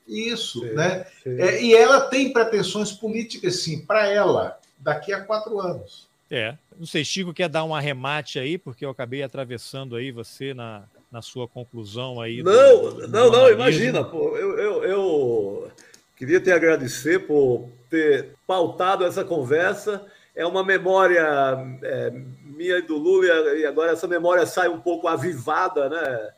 Isso, sim, né? Sim. É, e ela tem pretensões políticas, sim, para ela, daqui a quatro anos. É. Não sei, Chico quer dar um arremate aí, porque eu acabei atravessando aí você na, na sua conclusão aí. Não, do, do não, não, imagina, pô, eu, eu, eu queria te agradecer por ter pautado essa conversa. É uma memória é, minha e do Lula, e agora essa memória sai um pouco avivada, né?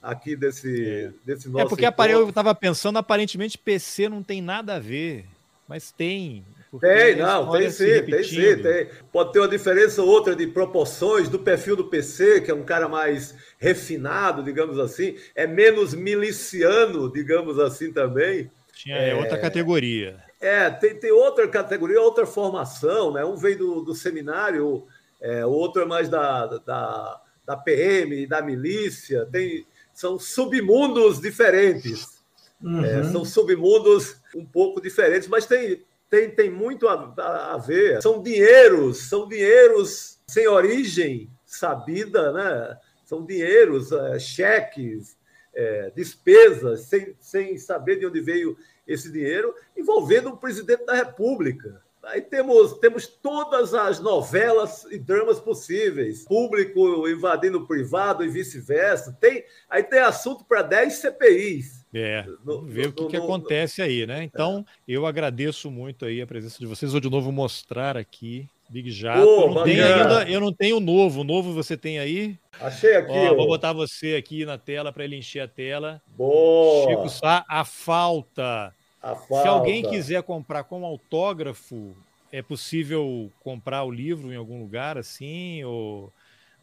Aqui desse, é. desse nosso. É porque eu estava pensando, aparentemente PC não tem nada a ver, mas tem. Tem, não, tem sim, tem sim, tem. Pode ter uma diferença ou outra de proporções do perfil do PC, que é um cara mais refinado, digamos assim, é menos miliciano, digamos assim também. Tinha é, outra categoria. É, tem, tem outra categoria, outra formação, né? Um vem do, do seminário, é, o outro é mais da, da, da PM, da milícia, tem, são submundos diferentes. Uhum. É, são submundos um pouco diferentes, mas tem, tem, tem muito a, a, a, ver. São dinheiros, são dinheiros sem origem sabida, né? São dinheiros, é, cheques, é, despesas, sem, sem saber de onde veio esse dinheiro, envolvendo o presidente da República. Aí temos, temos todas as novelas e dramas possíveis, público invadindo o privado e vice-versa. Tem, aí tem assunto para 10 CPIs. É, vamos ver no, o que, no, que acontece aí, né? Então, é. eu agradeço muito aí a presença de vocês. Vou de novo mostrar aqui Big Jato. Oh, eu, não tenho ainda, eu não tenho o novo. O novo você tem aí? Achei aqui. Ó, ó. Vou botar você aqui na tela para ele encher a tela. Boa! Chico Sá, a falta. a falta. Se alguém quiser comprar com autógrafo, é possível comprar o livro em algum lugar assim? Ou,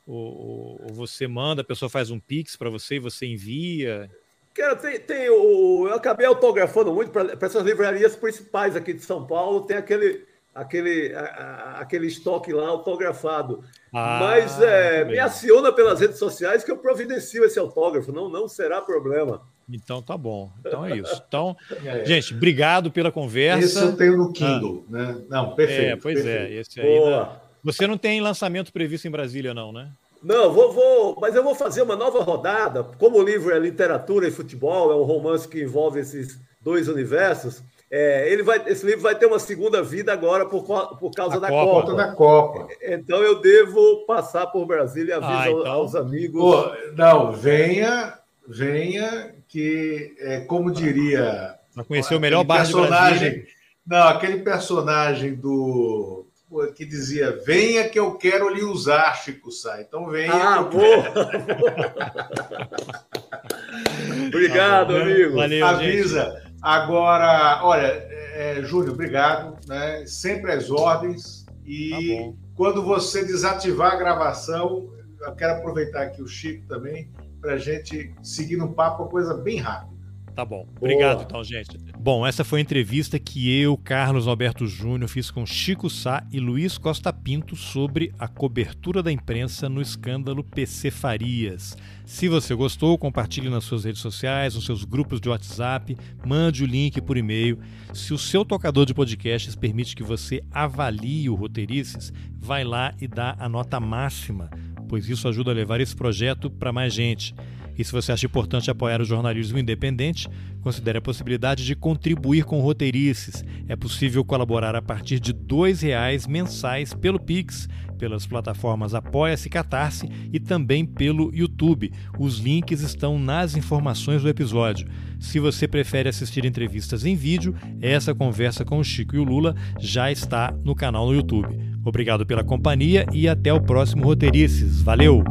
ou, ou você manda, a pessoa faz um pix para você e você envia? Cara, tem, tem o. Eu acabei autografando muito para essas livrarias principais aqui de São Paulo, tem aquele, aquele, a, aquele estoque lá autografado. Ah, Mas é, me aciona pelas redes sociais que eu providencio esse autógrafo, não, não será problema. Então tá bom. Então é isso. Então, é. gente, obrigado pela conversa. Esse eu tenho no Kindle, ah. né? Não, perfeito. É, pois é, perfeito. é. Esse aí. Boa. Você não tem lançamento previsto em Brasília, não, né? Não, vou, vou, mas eu vou fazer uma nova rodada. Como o livro é literatura e futebol, é um romance que envolve esses dois universos. É, ele vai, esse livro vai ter uma segunda vida agora por, por causa da Copa. Copa. da Copa. Então eu devo passar por Brasília e aviso ah, então... aos amigos. Pô, não, venha, venha que, é, como diria. Não conheceu o melhor bar personagem, de Brasília. Não, aquele personagem do que dizia: Venha que eu quero lhe usar, Chico Sá. Então venha. Ah, boa! obrigado, tá amigo. Valeu, Avisa. Gente. Agora, olha, é, Júnior, obrigado. Né? Sempre as ordens. E tá quando você desativar a gravação, eu quero aproveitar aqui o Chico também para a gente seguir no papo, uma coisa bem rápida. Tá bom. Obrigado, Boa. então, gente. Bom, essa foi a entrevista que eu, Carlos Alberto Júnior, fiz com Chico Sá e Luiz Costa Pinto sobre a cobertura da imprensa no escândalo PC Farias. Se você gostou, compartilhe nas suas redes sociais, nos seus grupos de WhatsApp, mande o link por e-mail. Se o seu tocador de podcasts permite que você avalie o Roteirices, vai lá e dá a nota máxima, pois isso ajuda a levar esse projeto para mais gente. E se você acha importante apoiar o jornalismo independente, considere a possibilidade de contribuir com roteirices. É possível colaborar a partir de R$ reais mensais pelo Pix, pelas plataformas Apoia-se Catarse e também pelo YouTube. Os links estão nas informações do episódio. Se você prefere assistir entrevistas em vídeo, essa conversa com o Chico e o Lula já está no canal no YouTube. Obrigado pela companhia e até o próximo Roteirices. Valeu!